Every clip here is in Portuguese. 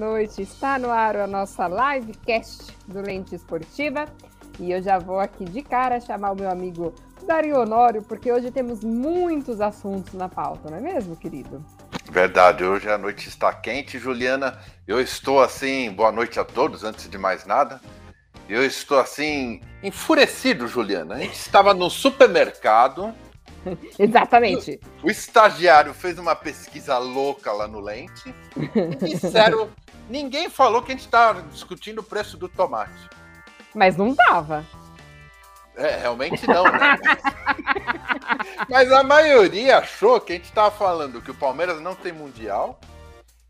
Noite. Está no ar a nossa livecast do Lente Esportiva. E eu já vou aqui de cara chamar o meu amigo Dario Honório, porque hoje temos muitos assuntos na pauta, não é mesmo, querido? Verdade, hoje a noite está quente, Juliana. Eu estou assim, boa noite a todos, antes de mais nada. Eu estou assim, enfurecido, Juliana. A gente estava no supermercado. Exatamente. O, o, estagiário fez uma pesquisa louca lá no Lente. E disseram. Ninguém falou que a gente estava discutindo o preço do tomate. Mas não tava. É, realmente não, né? Mas a maioria achou que a gente estava falando que o Palmeiras não tem mundial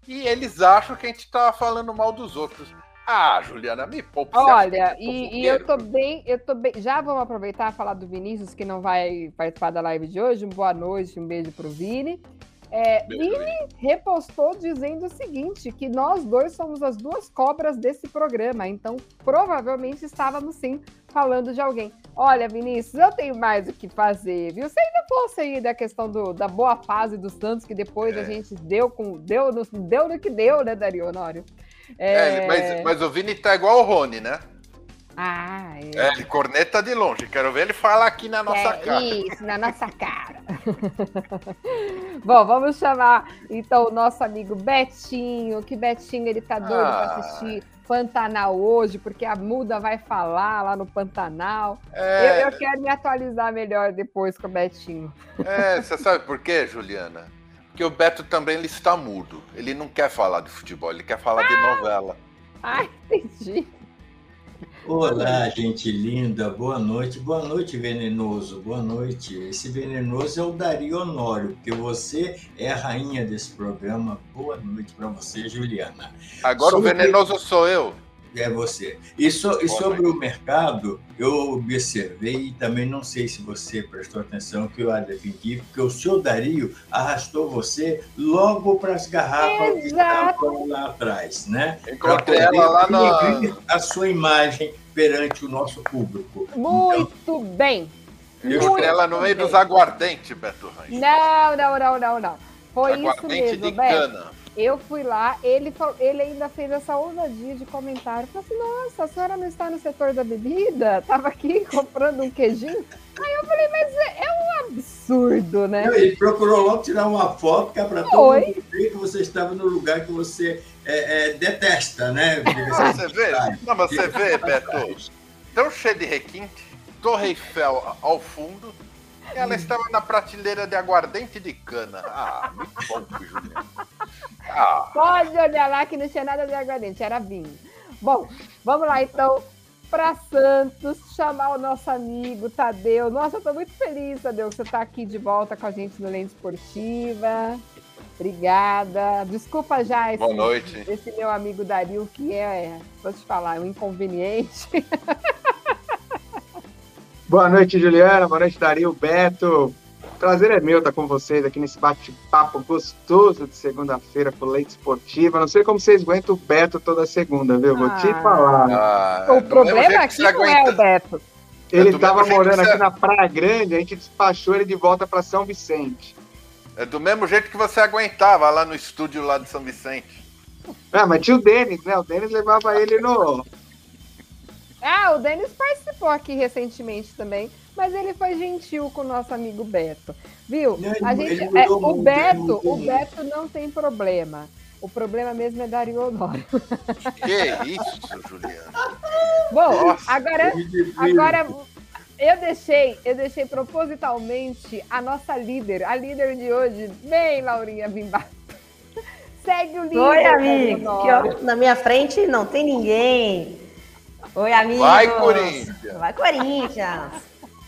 e eles acham que a gente estava falando mal dos outros. Ah, Juliana, me poupa. Olha, e, e, eu tô bem, eu tô bem. Já vamos aproveitar e falar do Vinícius, que não vai participar da live de hoje. Boa noite, um beijo pro Vini. É, Vini repostou dizendo o seguinte: que nós dois somos as duas cobras desse programa, então provavelmente estávamos sim falando de alguém. Olha, Vinícius, eu tenho mais o que fazer, viu? Se ainda fosse aí da questão do, da boa fase dos Santos, que depois é. a gente deu com. Deu no, deu no que deu, né, Dario Honório? É, mas, mas o Vini tá igual o Rony, né? Ah, é. é. ele corneta de longe. Quero ver ele falar aqui na nossa é, cara. Isso, na nossa cara. Bom, vamos chamar então o nosso amigo Betinho. Que Betinho ele tá doido ah. para assistir Pantanal hoje, porque a Muda vai falar lá no Pantanal. É... Eu, eu, quero me atualizar melhor depois com o Betinho. É, você sabe por quê, Juliana? Porque o Beto também ele está mudo. Ele não quer falar de futebol, ele quer falar ah! de novela. Ah, entendi. Olá, gente linda, boa noite, boa noite, venenoso, boa noite. Esse venenoso é o Dario Honório, porque você é a rainha desse programa. Boa noite para você, Juliana. Agora Sobre... o venenoso sou eu. É você. E, so, e sobre o mercado, eu observei e também não sei se você prestou atenção que eu defendi, porque o senhor Dario arrastou você logo para as garrafas Exato. que estavam lá atrás, né? Encontrei ela lá na... A sua imagem perante o nosso público. Muito então, bem. Eu encontrei ela no meio bem. dos aguardentes, Beto Rancho. Não, não, não, não, não. Foi Aguardente isso mesmo, de Beto. Cana. Eu fui lá, ele, ele ainda fez essa ousadia de comentário. Falei assim, nossa, a senhora não está no setor da bebida? Tava aqui comprando um queijinho? Aí eu falei, mas é, é um absurdo, né? ele procurou logo tirar uma foto que é para todo mundo ver que você estava no lugar que você é, é, detesta, né? Você vê? Não, mas você vê, Beto, tão cheio de requinte, Torre Eiffel ao fundo, ela estava na prateleira de aguardente de cana. Ah, muito bom, Juliano. Ah. Pode olhar lá que não tinha nada de aguardente, era vinho. Bom, vamos lá então para Santos, chamar o nosso amigo Tadeu. Nossa, eu tô muito feliz, Tadeu, que você está aqui de volta com a gente no Lente Esportiva. Obrigada. Desculpa já esse, Boa noite. esse meu amigo Dario, que é, vou te falar, um inconveniente. Boa noite, Juliana. Boa noite, Dario, Beto. Prazer é meu estar com vocês aqui nesse bate-papo gostoso de segunda-feira com Leite Esportiva. Não sei como vocês aguentam o Beto toda segunda, viu? Vou te ah. falar. Ah, o problema aqui não é o Beto. Ele estava morando aqui na Praia Grande, a gente despachou ele de volta para São Vicente. É do mesmo jeito que você aguentava lá no estúdio lá de São Vicente. Ah, mas tinha o Denis, né? O Denis levava ele no, ah, o Denis participou aqui recentemente também, mas ele foi gentil com o nosso amigo Beto. Viu? A gente, é, o Beto, o Beto não tem problema. O problema mesmo é Dario Honório. Que isso, Juliana? Bom, Nossa, agora, agora eu deixei, eu deixei propositalmente a nossa líder, a líder de hoje, bem Laurinha Bimba. Segue o líder. Oi, amigo. na minha frente não tem ninguém. Oi, amigos. Vai, Corinthians. Vai, Corinthians.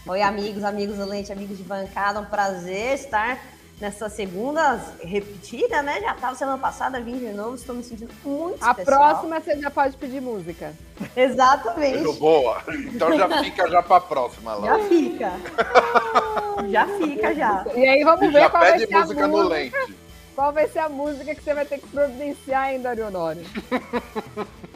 Oi, amigos, amigos do Lente, amigos de bancada. Um prazer estar nessa segunda repetida, né? Já estava semana passada, vim de novo, estou me sentindo muito A especial. próxima você já pode pedir música. Exatamente. boa. Então já fica já para a próxima lá. Já fica. já fica, já. E aí vamos ver já qual pede vai ser música a música no lente. Qual vai ser a música que você vai ter que providenciar ainda, Arionório?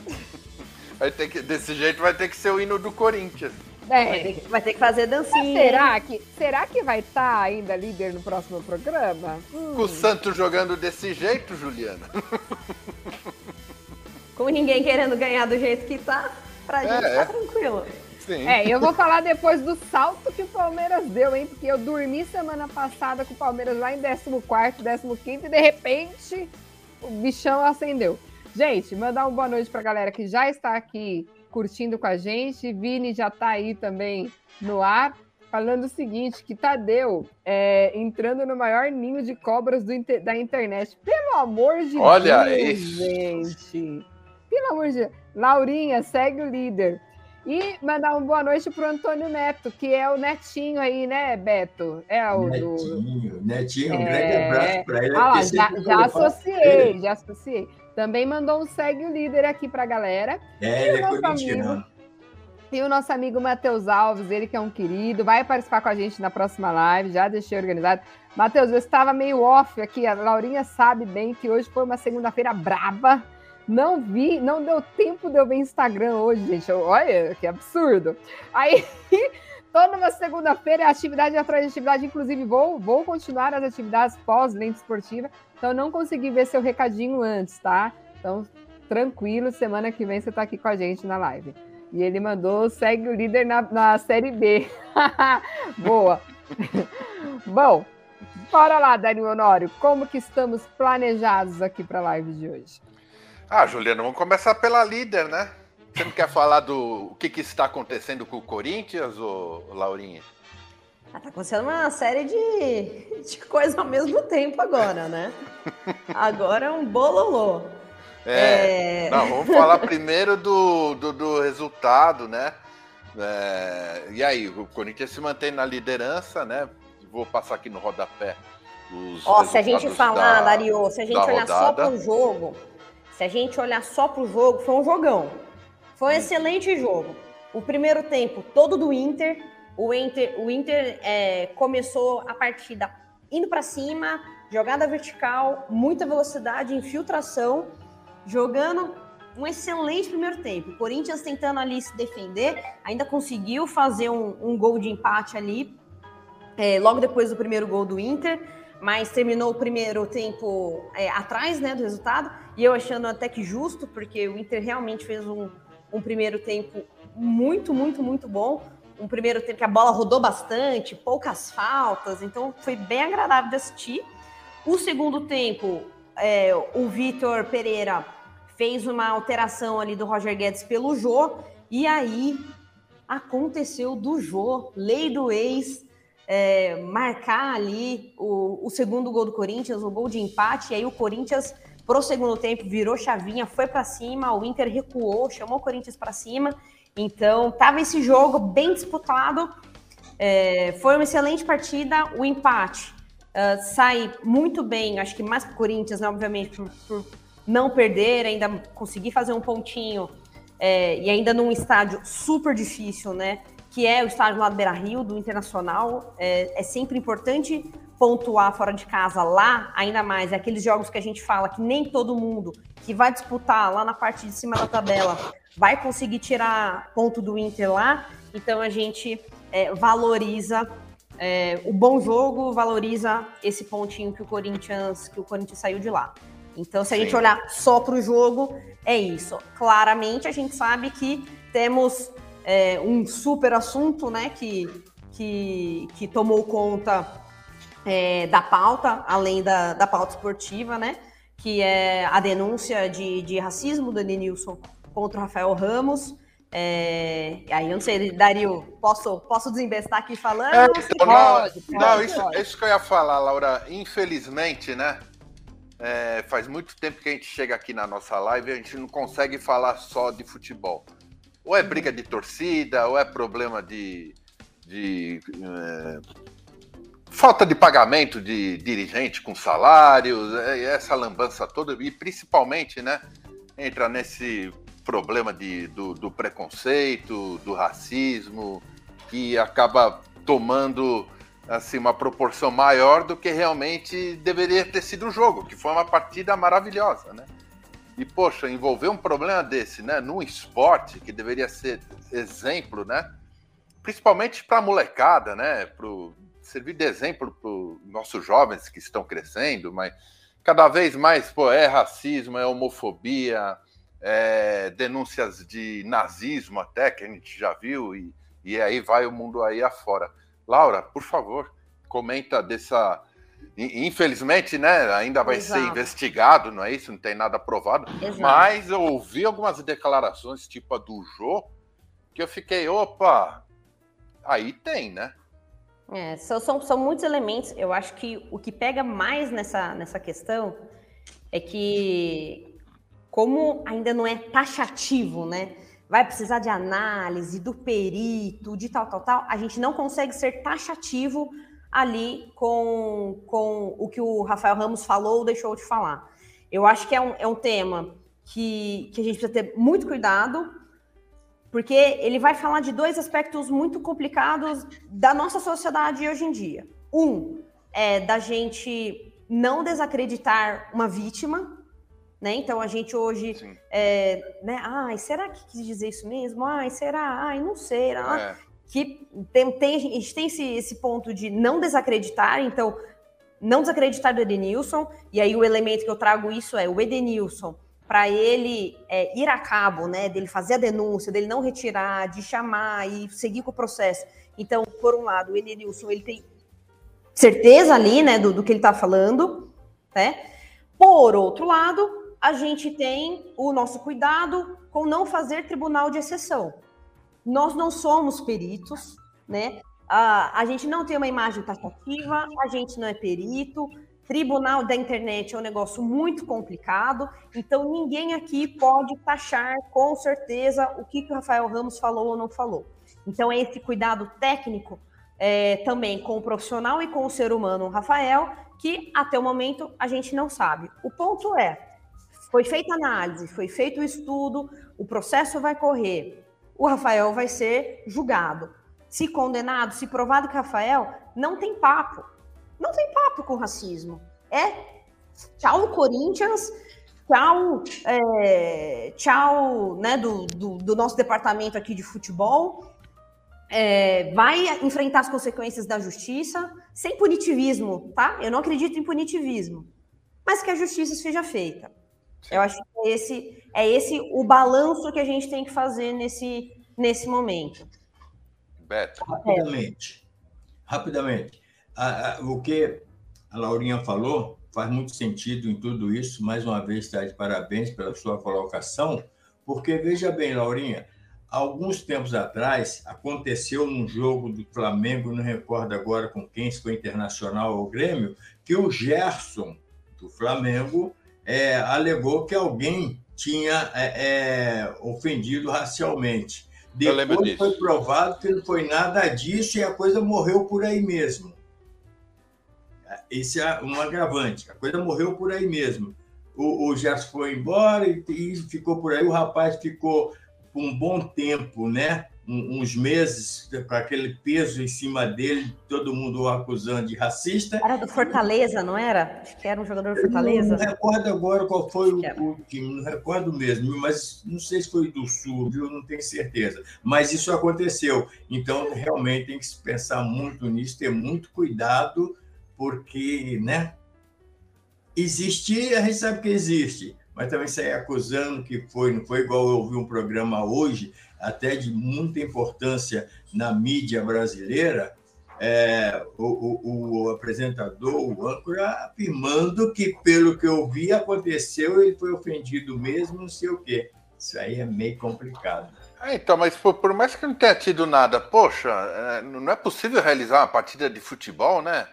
Vai ter que, desse jeito vai ter que ser o hino do Corinthians. É. Vai, ter que, vai ter que fazer dancinha. será que, será que vai estar tá ainda líder no próximo programa? Hum. Com o Santos jogando desse jeito, Juliana? Com ninguém querendo ganhar do jeito que tá, pra é, gente tá é. tranquilo. Sim. É, eu vou falar depois do salto que o Palmeiras deu, hein? Porque eu dormi semana passada com o Palmeiras lá em 14, 15 e de repente o bichão acendeu. Gente, mandar uma boa noite pra galera que já está aqui curtindo com a gente. Vini já tá aí também no ar falando o seguinte, que Tadeu é, entrando no maior ninho de cobras inter, da internet. Pelo amor de Olha Deus, aí. gente. Pelo amor de Deus. Laurinha, segue o líder. E mandar uma boa noite pro Antônio Neto, que é o netinho aí, né, Beto? É o Netinho, do... Netinho, um é... grande abraço para ele. Ah, já, já associei, já associei. Também mandou um segue o líder aqui pra galera. É, ele é corintiano. E o nosso amigo Matheus Alves, ele que é um querido, vai participar com a gente na próxima live, já deixei organizado. Matheus, eu estava meio off aqui, a Laurinha sabe bem que hoje foi uma segunda-feira braba. Não vi, não deu tempo de eu ver Instagram hoje, gente. Olha, que absurdo. Aí, toda uma segunda-feira é atividade atrás de atividade, inclusive vou, vou continuar as atividades pós-lente esportiva, então não consegui ver seu recadinho antes, tá? Então, tranquilo, semana que vem você está aqui com a gente na live. E ele mandou, segue o líder na, na Série B. Boa. Bom, bora lá, Dani Honório. Como que estamos planejados aqui para a live de hoje? Ah, Juliano, vamos começar pela líder, né? Você não quer falar do o que, que está acontecendo com o Corinthians, ou Laurinha? Ah, tá acontecendo uma série de, de coisas ao mesmo tempo agora, né? Agora é um bololô. É, é... Não, vamos falar primeiro do, do, do resultado, né? É, e aí, o Corinthians se mantém na liderança, né? Vou passar aqui no rodapé. Ó, se a gente falar, da, Dario, se a gente olhar rodada. só para o jogo, se a gente olhar só para o jogo, foi um jogão. Foi um excelente jogo. O primeiro tempo todo do Inter. O Inter, o Inter é, começou a partida indo para cima, jogada vertical, muita velocidade, infiltração jogando um excelente primeiro tempo. O Corinthians tentando ali se defender, ainda conseguiu fazer um, um gol de empate ali, é, logo depois do primeiro gol do Inter, mas terminou o primeiro tempo é, atrás né, do resultado, e eu achando até que justo, porque o Inter realmente fez um, um primeiro tempo muito, muito, muito bom. Um primeiro tempo que a bola rodou bastante, poucas faltas, então foi bem agradável de assistir. O segundo tempo, é, o Vitor Pereira fez uma alteração ali do Roger Guedes pelo Jô, e aí aconteceu do Jô, lei do ex, é, marcar ali o, o, segundo gol do Corinthians, o gol de empate, e aí o Corinthians, pro segundo tempo, virou chavinha, foi para cima, o Inter recuou, chamou o Corinthians para cima, então tava esse jogo bem disputado, é, foi uma excelente partida, o empate uh, sai muito bem, acho que mais pro Corinthians, né, obviamente, por, por não perder, ainda conseguir fazer um pontinho é, e ainda num estádio super difícil, né? Que é o estádio lá do Beira Rio, do Internacional. É, é sempre importante pontuar fora de casa lá, ainda mais é aqueles jogos que a gente fala que nem todo mundo que vai disputar lá na parte de cima da tabela vai conseguir tirar ponto do Inter lá. Então a gente é, valoriza é, o bom jogo, valoriza esse pontinho que o Corinthians que o Corinthians saiu de lá. Então, se a Sim. gente olhar só para o jogo, é isso. Claramente, a gente sabe que temos é, um super assunto, né, que, que, que tomou conta é, da pauta, além da, da pauta esportiva, né, que é a denúncia de, de racismo do Edenilson contra o Rafael Ramos. É, aí eu não sei, Dario, posso, posso desembestar aqui falando? É, então, pode, não, pode, não isso, pode. isso que eu ia falar, Laura. Infelizmente, né? É, faz muito tempo que a gente chega aqui na nossa live e a gente não consegue falar só de futebol. Ou é briga de torcida, ou é problema de, de é, falta de pagamento de dirigente com salários, é, essa lambança toda, e principalmente, né, entra nesse problema de, do, do preconceito, do racismo, que acaba tomando assim uma proporção maior do que realmente deveria ter sido o jogo, que foi uma partida maravilhosa, né? E poxa, envolver um problema desse, né, num esporte que deveria ser exemplo, né? Principalmente para a molecada, né, pro servir de exemplo para os nossos jovens que estão crescendo, mas cada vez mais, pô, é racismo, é homofobia, é, denúncias de nazismo até, que a gente já viu, e, e aí vai o mundo aí afora. Laura, por favor, comenta dessa. Infelizmente, né, ainda vai Exato. ser investigado, não é isso? Não tem nada provado. Exato. Mas eu ouvi algumas declarações, tipo a do Jô, que eu fiquei, opa, aí tem, né? É, são, são, são muitos elementos. Eu acho que o que pega mais nessa, nessa questão é que, como ainda não é taxativo, né? Vai precisar de análise, do perito, de tal, tal, tal. A gente não consegue ser taxativo ali com, com o que o Rafael Ramos falou ou deixou de falar. Eu acho que é um, é um tema que, que a gente precisa ter muito cuidado, porque ele vai falar de dois aspectos muito complicados da nossa sociedade hoje em dia. Um é da gente não desacreditar uma vítima, né? Então a gente hoje, é, né? Ai, será que quis dizer isso mesmo? Ai, será? Ai, não sei. É. Que tem, tem, a gente tem esse, esse ponto de não desacreditar, então não desacreditar do Edenilson, e aí o elemento que eu trago isso é o Edenilson para ele é, ir a cabo, né, dele fazer a denúncia, dele não retirar, de chamar e seguir com o processo. Então, por um lado, o Enilson, ele tem certeza ali, né, do, do que ele está falando, né? Por outro lado, a gente tem o nosso cuidado com não fazer tribunal de exceção. Nós não somos peritos, né? A, a gente não tem uma imagem taxativa, a gente não é perito, Tribunal da internet é um negócio muito complicado, então ninguém aqui pode taxar com certeza o que, que o Rafael Ramos falou ou não falou. Então, é esse cuidado técnico é, também com o profissional e com o ser humano, Rafael, que até o momento a gente não sabe. O ponto é: foi feita análise, foi feito o estudo, o processo vai correr, o Rafael vai ser julgado. Se condenado, se provado que Rafael não tem papo não tem papo com racismo. É tchau Corinthians, tchau, é, tchau né, do, do, do, nosso departamento aqui de futebol. É, vai enfrentar as consequências da justiça sem punitivismo, tá? Eu não acredito em punitivismo, mas que a justiça seja feita. Eu acho que é esse é esse o balanço que a gente tem que fazer nesse, nesse momento. Beto. Rapidamente. Rapidamente a, a, o que a Laurinha falou faz muito sentido em tudo isso. Mais uma vez, está de parabéns pela sua colocação, porque veja bem, Laurinha, alguns tempos atrás aconteceu num jogo do Flamengo, não recordo agora com quem, se foi Internacional ou Grêmio, que o Gerson do Flamengo é, alegou que alguém tinha é, é, ofendido racialmente. Depois foi provado que não foi nada disso e a coisa morreu por aí mesmo. Esse é um agravante. A coisa morreu por aí mesmo. O, o Gerson foi embora e, e, ficou por aí. O rapaz ficou um bom tempo, né? Um, uns meses, com aquele peso em cima dele, todo mundo o acusando de racista. Era do Fortaleza, não era? Acho que era um jogador do Fortaleza. não, não recordo agora qual foi o, o, time, não recordo mesmo, mas não sei se foi do Sul, viu? Não tenho certeza. Mas isso aconteceu. Então, realmente tem que se pensar muito nisso, ter muito cuidado porque, né? Existir, a gente sabe que existe, mas também sair acusando que foi, não foi igual eu ouvi um programa hoje, até de muita importância na mídia brasileira, é, o, o, o, apresentador, o âncora, afirmando que, pelo que eu vi, aconteceu, ele foi ofendido mesmo, não sei o quê. Isso aí é meio complicado. É, então, mas por, por, mais que não tenha tido nada, poxa, é, não é possível realizar uma partida de futebol, né?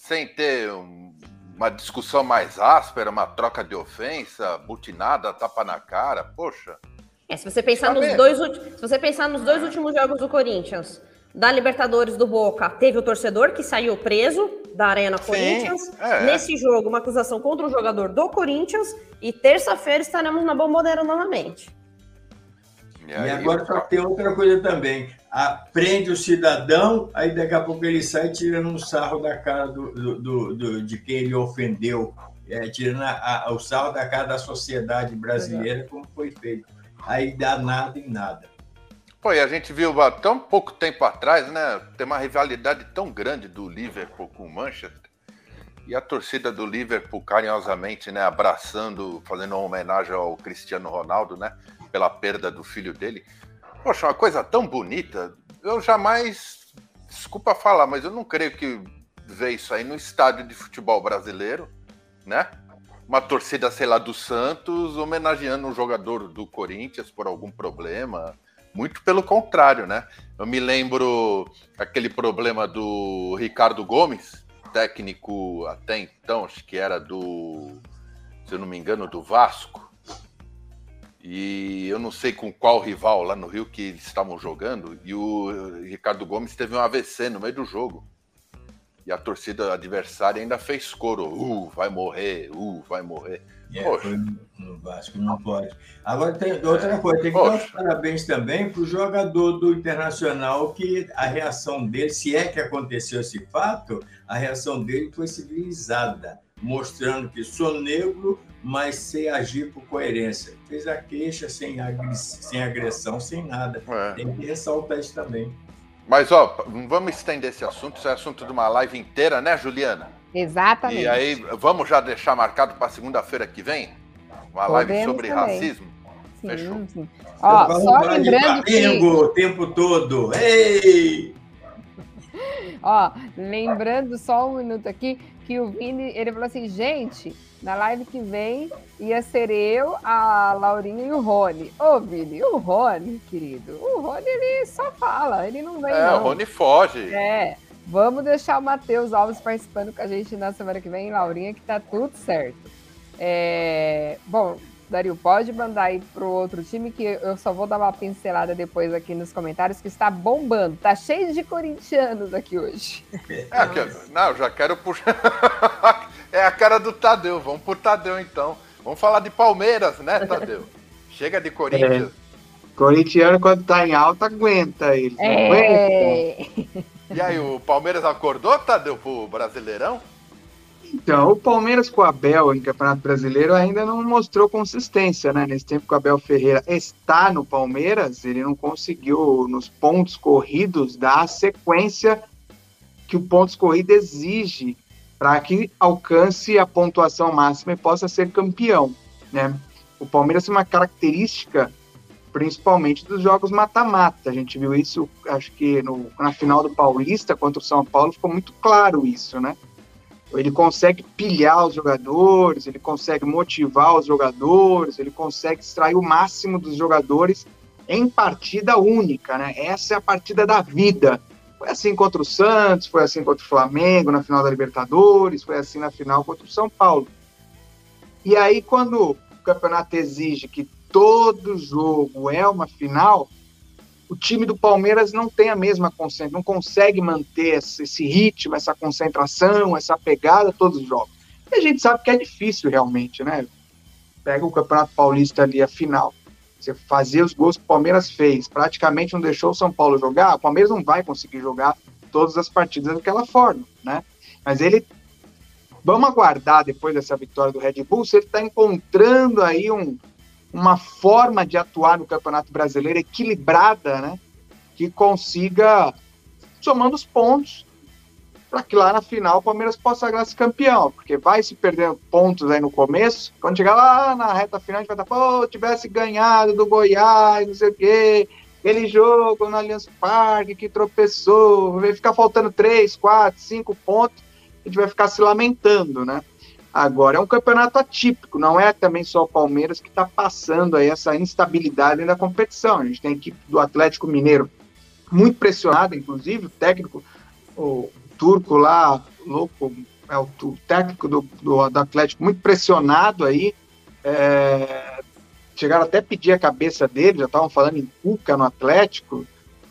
Sem ter um, uma discussão mais áspera, uma troca de ofensa, butinada, tapa na cara, poxa. É, se você pensar nos dois, se você pensar nos dois últimos jogos do Corinthians, da Libertadores do Boca, teve o torcedor que saiu preso da Arena Corinthians. é. Nesse jogo, uma acusação contra o jogador do Corinthians. E terça-feira estaremos na Bomboneira novamente. E, aí, e agora só tem outra coisa também prende o cidadão, aí daqui a pouco ele sai tirando um sarro da cara do, do, do de quem ele ofendeu, é, tirando a, a, o sarro da cara da sociedade brasileira, como foi feito. Aí dá nada em nada. Pô, e a gente viu há tão pouco tempo atrás, né? Tem uma rivalidade tão grande do Liverpool com o Manchester. E a torcida do Liverpool carinhosamente, né, abraçando, fazendo uma homenagem ao Cristiano Ronaldo, né, pela perda do filho dele. Poxa, uma coisa tão bonita. Eu jamais, desculpa falar, mas eu não creio que ver isso aí no estádio de futebol brasileiro, né? Uma torcida, sei lá, do Santos homenageando um jogador do Corinthians por algum problema. Muito pelo contrário, né? Eu me lembro aquele problema do Ricardo Gomes, técnico até então, acho que era do, se eu não me engano, do Vasco. E eu não sei com qual rival lá no Rio que eles estavam jogando. E o Ricardo Gomes teve um AVC no meio do jogo. E a torcida adversária ainda fez coro. Uh, vai morrer, uh, vai morrer. É, foi no Vasco, não pode. Agora tem outra coisa, tem que Poxa. dar os parabéns também para o jogador do Internacional, que a reação dele, se é que aconteceu esse fato, a reação dele foi civilizada, mostrando que sou negro, mas sei agir com coerência. Fez a queixa sem, sem agressão, sem nada. É. Tem que ressaltar isso também. Mas, ó, vamos estender esse assunto, isso é assunto de uma live inteira, né, Juliana? Exatamente. E aí, vamos já deixar marcado para segunda-feira que vem? Uma Podemos live sobre também. racismo? Sim, Fechou. Sim. Ó, só lembrando que... o tempo todo. Ei! Ó, lembrando só um minuto aqui que o Vini, ele falou assim, gente, na live que vem ia ser eu, a Laurinha e o Rony. Ô, Vini, o Rony, querido, o Rony ele só fala, ele não vem. É, não. o Rony foge. É. Vamos deixar o Matheus Alves participando com a gente na semana que vem, Laurinha, que tá tudo certo. É... Bom, Dario, pode mandar aí pro outro time que eu só vou dar uma pincelada depois aqui nos comentários, que está bombando. Tá cheio de corintianos aqui hoje. É, que, não, já quero puxar. é a cara do Tadeu. Vamos pro Tadeu então. Vamos falar de Palmeiras, né, Tadeu? Chega de Corinthians. É. Corintiano, quando tá em alta, aguenta ele. É... Aguenta. E aí, o Palmeiras acordou, Tadeu, pro Brasileirão? Então, o Palmeiras com o Abel em Campeonato Brasileiro ainda não mostrou consistência, né? Nesse tempo que o Abel Ferreira está no Palmeiras, ele não conseguiu, nos pontos corridos, dar a sequência que o pontos corrido exige para que alcance a pontuação máxima e possa ser campeão, né? O Palmeiras tem uma característica principalmente dos jogos mata-mata. A gente viu isso, acho que no, na final do Paulista contra o São Paulo ficou muito claro isso, né? Ele consegue pilhar os jogadores, ele consegue motivar os jogadores, ele consegue extrair o máximo dos jogadores em partida única, né? Essa é a partida da vida. Foi assim contra o Santos, foi assim contra o Flamengo na final da Libertadores, foi assim na final contra o São Paulo. E aí, quando o campeonato exige que todo jogo é uma final, o time do Palmeiras não tem a mesma concentração, não consegue manter esse ritmo, essa concentração, essa pegada todos os jogos. E a gente sabe que é difícil realmente, né? Pega o Campeonato Paulista ali, a final. Você fazia os gols que o Palmeiras fez, praticamente não deixou o São Paulo jogar, o Palmeiras não vai conseguir jogar todas as partidas daquela forma, né? Mas ele. Vamos aguardar depois dessa vitória do Red Bull, se ele está encontrando aí um, uma forma de atuar no Campeonato Brasileiro equilibrada, né? Que consiga somando os pontos para que lá na final o Palmeiras possa sagrar-se campeão, porque vai se perdendo pontos aí no começo, quando chegar lá na reta final a gente vai estar, pô, tivesse ganhado do Goiás, não sei o quê, aquele jogo no Allianz Parque que tropeçou, vai ficar faltando três, quatro, cinco pontos, a gente vai ficar se lamentando, né? Agora é um campeonato atípico, não é também só o Palmeiras que está passando aí essa instabilidade na competição. A gente tem a equipe do Atlético Mineiro muito pressionada, inclusive, o técnico, o turco lá, louco, é o, o técnico do, do, do, Atlético muito pressionado aí. É, chegaram até a pedir a cabeça dele, já estavam falando em Cuca no Atlético,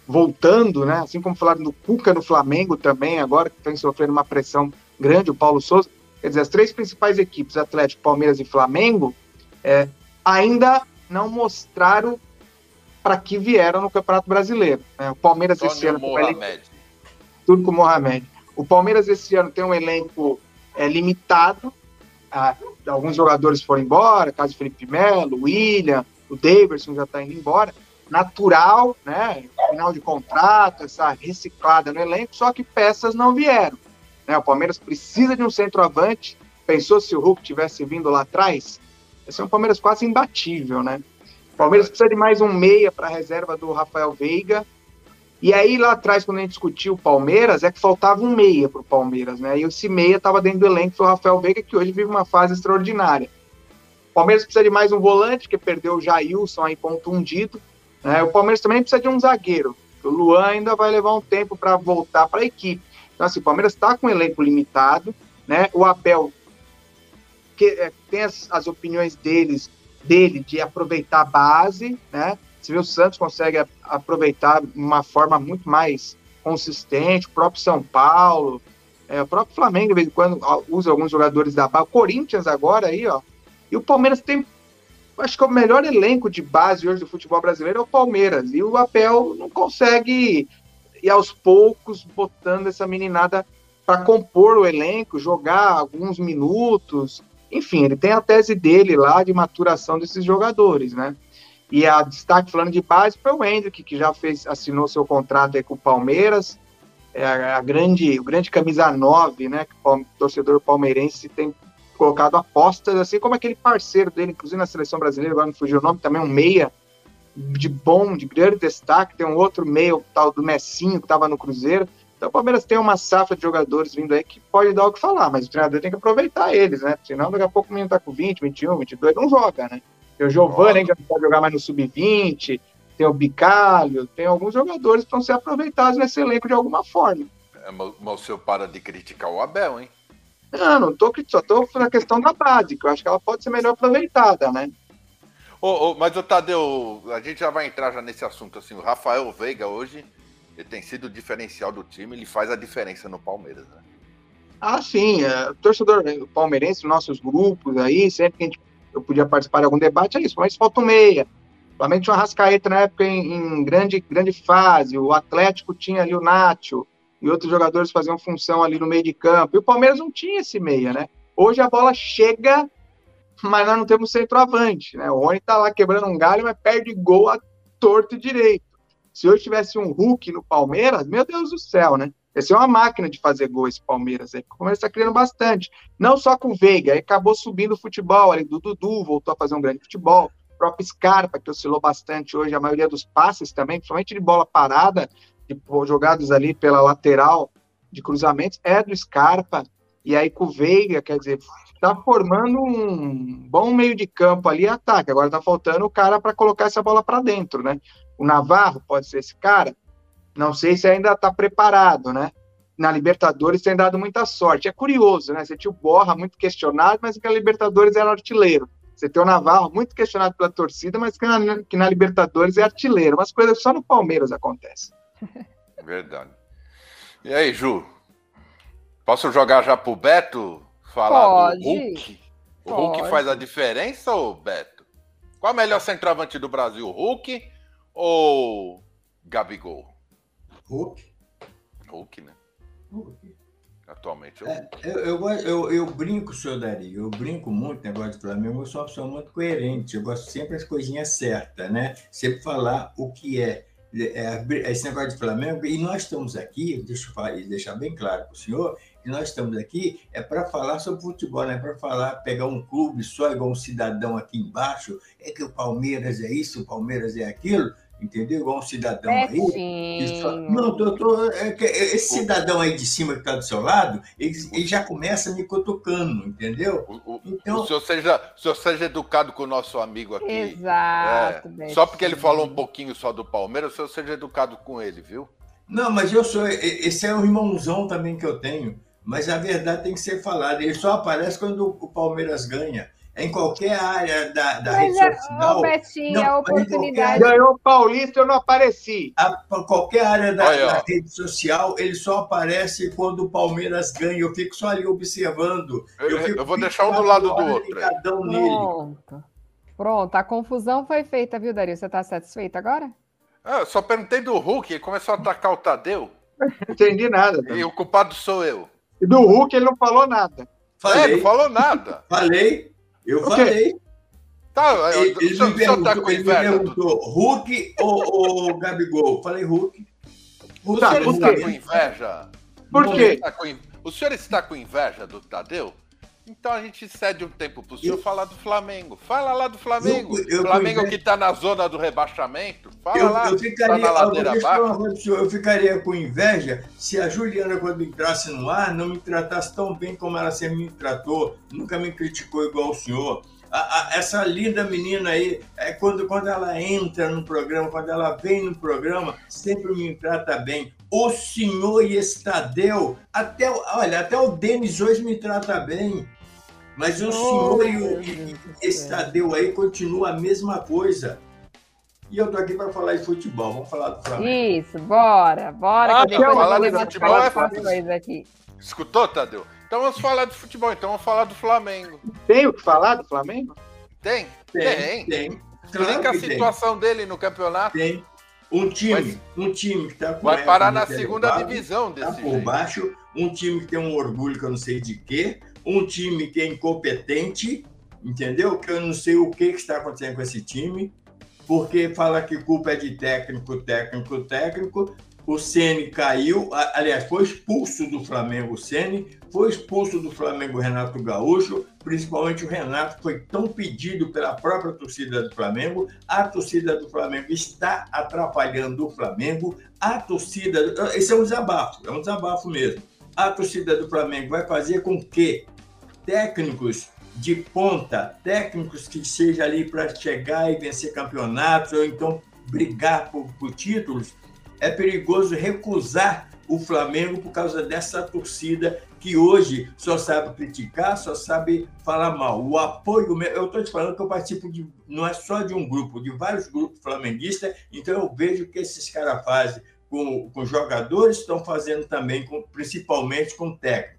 voltando, né? Assim como falaram do Cuca no Flamengo também, agora que vem sofrendo uma pressão grande, o Paulo Souza quer dizer, as três principais equipes, Atlético, Palmeiras e Flamengo, é, ainda não mostraram para que vieram no Campeonato Brasileiro. Né? O Palmeiras esse ano elenco... Turco Mohamed. O Palmeiras esse ano tem um elenco é, limitado. Ah, alguns jogadores foram embora, caso Felipe Melo, o William, o Davidson já está indo embora. Natural, né? Final de contrato, essa reciclada no elenco, só que peças não vieram. Né? O Palmeiras precisa de um centroavante. Pensou se o Hulk tivesse vindo lá atrás? Esse é um Palmeiras quase imbatível, né? O Palmeiras precisa de mais um meia para a reserva do Rafael Veiga. E aí, lá atrás, quando a gente discutiu o Palmeiras, é que faltava um meia para o Palmeiras, né? E esse meia estava dentro do elenco do Rafael Veiga, que hoje vive uma fase extraordinária. O Palmeiras precisa de mais um volante, que perdeu o Jailson aí ponto hundido. Né? O Palmeiras também precisa de um zagueiro. O Luan ainda vai levar um tempo para voltar para a equipe. Então, assim, o Palmeiras está com um elenco limitado, né? O Abel que, é, tem as, as, opiniões deles, dele de aproveitar a base, né? Você vê o Santos consegue a, aproveitar de uma forma muito mais consistente, o próprio São Paulo, é, o próprio Flamengo, de vez em quando, usa alguns jogadores da base, o Corinthians agora aí, ó. E o Palmeiras tem, acho que é o melhor elenco de base hoje do futebol brasileiro é o Palmeiras. E o Abel não consegue ir aos poucos botando essa meninada para compor o elenco, jogar alguns minutos, enfim, ele tem a tese dele lá de maturação desses jogadores, né? E a destaque falando de base foi o Hendrick, que já fez, assinou seu contrato aí com o Palmeiras. É a, a grande, o grande camisa 9, né? Que o torcedor palmeirense tem colocado apostas, assim como aquele parceiro dele, inclusive na seleção brasileira, agora não fugiu o nome, também um meia de bom, de grande destaque. Tem um outro meia, o tal do Messinho, que estava no Cruzeiro. Então o Palmeiras tem uma safra de jogadores vindo aí que pode dar o que falar, mas o treinador tem que aproveitar eles, né? Senão daqui a pouco o menino tá com 20, 21, 22, não joga, né? Tem o Giovanni, que não pode jogar mais no Sub-20, tem o Bicalho, tem alguns jogadores que vão ser aproveitados nesse elenco de alguma forma. É, mas o senhor para de criticar o Abel, hein? Não, não tô só tô na questão da base, que eu acho que ela pode ser melhor aproveitada, né? Ô, ô, mas o Tadeu, a gente já vai entrar já nesse assunto, assim, o Rafael Veiga hoje ele tem sido o diferencial do time, ele faz a diferença no Palmeiras, né? Ah, sim. É, o torcedor palmeirense, nossos grupos aí, sempre que gente, eu podia participar de algum debate, é isso, mas falta um meia. O Flamengo tinha uma Rascaeta na época em, em, grande, grande fase, o Atlético tinha ali o Nacho, e outros jogadores faziam função ali no meio de campo, e o Palmeiras não tinha esse meia, né? Hoje a bola chega, mas nós não temos centroavante, né? O Rony tá lá quebrando um galho, mas perde gol a torto e direito. Se hoje tivesse um Hulk no Palmeiras, meu Deus do céu, né? Esse é uma máquina de fazer gol esse Palmeiras. Aí. O Palmeiras está criando bastante. Não só com o Veiga, aí acabou subindo o futebol ali do Dudu, voltou a fazer um grande futebol. O próprio Scarpa, que oscilou bastante hoje, a maioria dos passes também, principalmente de bola parada, de, jogados ali pela lateral de cruzamentos, é do Scarpa. E aí com o Veiga, quer dizer, está formando um bom meio de campo ali ataque. Agora está faltando o cara para colocar essa bola para dentro, né? O Navarro pode ser esse cara. Não sei se ainda está preparado, né? Na Libertadores tem dado muita sorte. É curioso, né? Você tinha o Borra muito questionado, mas que a Libertadores era artilheiro. Você tem o Navarro muito questionado pela torcida, mas que na, que na Libertadores é artilheiro. Umas coisas só no Palmeiras acontecem. Verdade. E aí, Ju? Posso jogar já pro Beto? Falar Pode. do Hulk? O Pode. Hulk faz a diferença, ou Beto? Qual é o melhor centroavante do Brasil? O Hulk ou Gabigol? Hulk. Hulk, né? Hulk. Atualmente. Eu... É, eu, eu, eu, eu, brinco, senhor Dari, eu brinco muito negócio do Flamengo, eu sou uma pessoa muito coerente, eu gosto sempre das coisinhas certas, né? Sempre falar o que é. é esse negócio de Flamengo, e nós estamos aqui, deixa eu deixar bem claro para o senhor, que nós estamos aqui é para falar sobre futebol, não é para falar, pegar um clube só igual um cidadão aqui embaixo, é que o Palmeiras é isso, o Palmeiras é aquilo entendeu? Igual um cidadão aí. Só... Não, tô, tô... É esse cidadão aí de cima que está do seu lado, ele, ele, já começa me cutucando, entendeu? O, o, então... o, senhor seja, o senhor seja educado com o nosso amigo aqui. Exato. É, só porque ele falou um pouquinho só do Palmeiras, o senhor seja educado com ele, viu? Não, mas eu sou. Esse é o irmãozão também que eu tenho. Mas a verdade tem que ser falada. Ele só aparece quando o Palmeiras ganha em qualquer área da, da rede é, social. Betinho, não, a oportunidade. Qualquer... Ganhou o Paulista, eu não apareci. A, qualquer área da, da, rede social, ele só aparece quando o Palmeiras ganha. Eu fico só ali observando. Eu, eu, eu vou deixar um do lado do outro. Pronto. Pronto, a confusão foi feita, viu, Dario? Você está satisfeito agora? Ah, só perguntei do Hulk, ele começou a atacar o Tadeu. Não entendi nada. E o culpado sou eu. E do Hulk ele não falou nada. Falei. É, não falou nada. Falei. Eu okay. falei. Tá, ele, ele, me, perguntou, tá com ele me perguntou, Hulk ou, ou Gabigol? Falei Hulk. Hulk tá, o senhor está com inveja? Por quê? Tá O senhor está com inveja do Tadeu? Então a gente cede um tempo para o senhor eu... falar do Flamengo. Fala lá do Flamengo. Eu, eu Flamengo que está na zona do rebaixamento. Fala eu, lá. Eu ficaria, tá na ladeira abaixo. Eu ficaria com inveja se a Juliana, quando entrasse no ar, não me tratasse tão bem como ela sempre me tratou. Nunca me criticou igual o senhor. A, a, essa linda menina aí, é, quando, quando ela entra no programa, quando ela vem no programa, sempre me trata bem. O senhor Estadeu, até, olha, até o Denis hoje me trata bem. Mas o oh, senhor e o Estadeu aí continua a mesma coisa. E eu tô aqui para falar de futebol. Vamos falar do Flamengo. Isso, bora, bora. Ah, que falar de futebol é coisa aqui. Escutou, Tadeu? Então vamos falar de futebol, então vamos falar do Flamengo. Tem o que falar do Flamengo? Tem, tem. Tem. tem. Claro a situação tem. dele no campeonato. Tem. Um time, Mas, um time que está Vai parar na segunda divisão desse tá por jeito. baixo, um time que tem um orgulho que eu não sei de quê, um time que é incompetente, entendeu? Que eu não sei o que, que está acontecendo com esse time, porque fala que culpa é de técnico, técnico, técnico. O Ceni caiu, aliás, foi expulso do Flamengo o Ceni, foi expulso do Flamengo o Renato Gaúcho, principalmente o Renato foi tão pedido pela própria torcida do Flamengo. A torcida do Flamengo está atrapalhando o Flamengo. A torcida, esse é um desabafo, é um desabafo mesmo. A torcida do Flamengo vai fazer com que técnicos de ponta, técnicos que sejam ali para chegar e vencer campeonatos, ou então brigar por, por títulos, é perigoso recusar o Flamengo por causa dessa torcida que hoje só sabe criticar, só sabe falar mal. O apoio, eu estou te falando que eu participo de, não é só de um grupo, de vários grupos flamenguistas, então eu vejo que esses caras fazem com, com jogadores, estão fazendo também, com, principalmente com o técnico.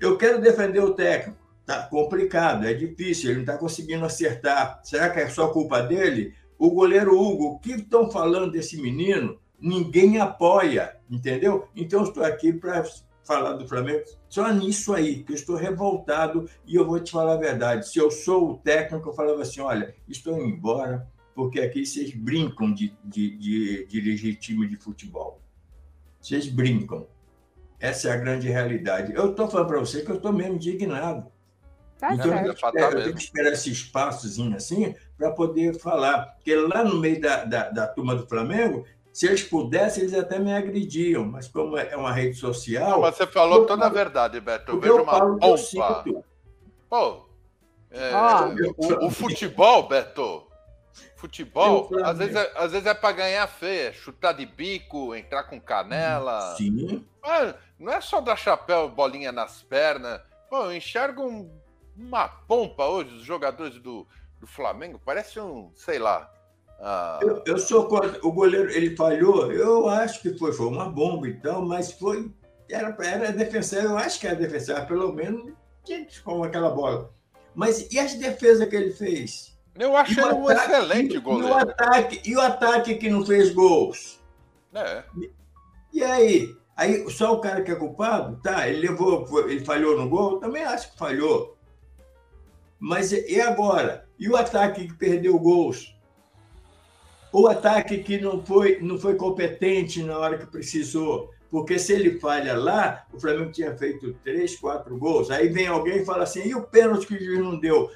Eu quero defender o técnico. Tá complicado, é difícil, ele não está conseguindo acertar. Será que é só culpa dele? O goleiro Hugo, o que estão falando desse menino? Ninguém apoia, entendeu? Então, estou aqui para falar do Flamengo só nisso aí, que eu estou revoltado e eu vou te falar a verdade. Se eu sou o técnico, eu falava assim: olha, estou indo embora, porque aqui vocês brincam de, de, de dirigir time de futebol. Vocês brincam. Essa é a grande realidade. Eu estou falando para você que eu estou mesmo indignado. Tá então, eu, espero, eu tenho que esperar esse espaçozinho assim para poder falar. Porque lá no meio da, da, da, turma do Flamengo, se eles pudessem, eles até me agrediam. Mas como é uma rede social. Não, mas você falou toda a verdade, Beto. Eu vejo eu uma bomba. Pô, é, ah, o, o, futebol, Beto. Futebol, às vezes, é, às vezes é para ganhar feia, chutar de bico, entrar com canela. Sim. Mas não é só dar chapéu, bolinha nas pernas. Pô, eu enxergo um, uma pompa hoje, os jogadores do, do Flamengo, parece um, sei lá. Uh... Eu, eu, sou o goleiro, ele falhou, eu acho que foi, foi uma bomba então, mas foi. Era, era defensor, eu acho que era defensor, pelo menos tinha que aquela bola. Mas e as defesas que ele fez? Eu acho ele um excelente goleiro. E o, ataque, e o ataque que não fez gols? É. E, e aí? Aí só o cara que é culpado, tá? Ele levou, ele falhou no gol, também acho que falhou. Mas e agora? E o ataque que perdeu gols? O ataque que não foi, não foi competente na hora que precisou? Porque se ele falha lá, o Flamengo tinha feito três, quatro gols. Aí vem alguém e fala assim: e o pênalti que o juiz não deu?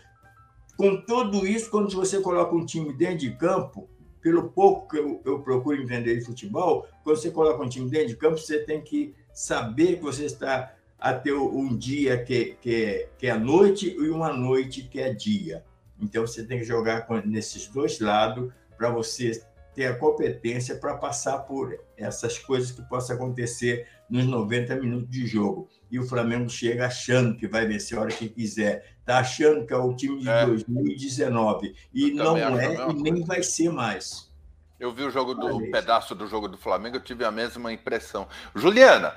Com tudo isso, quando você coloca um time dentro de campo, pelo pouco que eu, eu procuro entender de futebol, quando você coloca um time dentro de campo, você tem que saber que você está a ter um dia que, que, é, que é noite e uma noite que é dia. Então, você tem que jogar nesses dois lados para você ter a competência para passar por essas coisas que possam acontecer nos 90 minutos de jogo. E o Flamengo chega achando que vai vencer a hora que quiser. Está achando que é o time de é. 2019. E Eu não é e nem vai ser mais. Eu vi o jogo do pedaço do jogo do Flamengo, eu tive a mesma impressão. Juliana,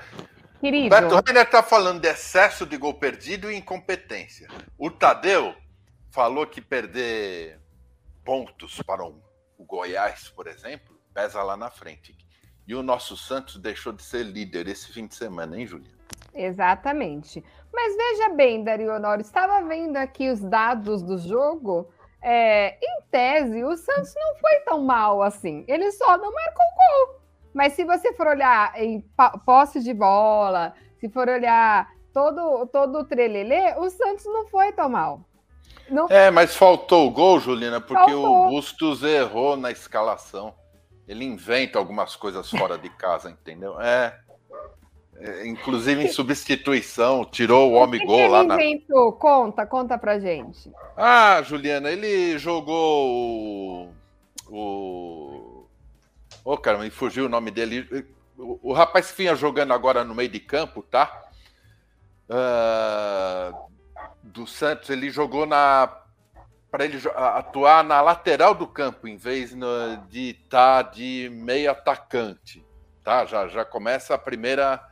Querido. Beto Renner está falando de excesso de gol perdido e incompetência. O Tadeu falou que perder pontos para um, o Goiás, por exemplo, pesa lá na frente. E o nosso Santos deixou de ser líder esse fim de semana, hein, Juliana? Exatamente. Mas veja bem, Dario Honório, estava vendo aqui os dados do jogo. É, em tese, o Santos não foi tão mal assim. Ele só não marcou gol. Mas se você for olhar em posse de bola, se for olhar todo, todo o trelelê, o Santos não foi tão mal. Não... É, mas faltou o gol, Juliana, porque faltou. o Bustos errou na escalação. Ele inventa algumas coisas fora de casa, entendeu? É. é inclusive em substituição, tirou o homem gol que lá ele inventou? Na... Conta, conta pra gente. Ah, Juliana, ele jogou o. o... Ô, oh, cara, me fugiu o nome dele. O, o rapaz que vinha jogando agora no meio de campo, tá? Uh, do Santos, ele jogou na para ele atuar na lateral do campo em vez de estar tá de meio atacante, tá? Já já começa a primeira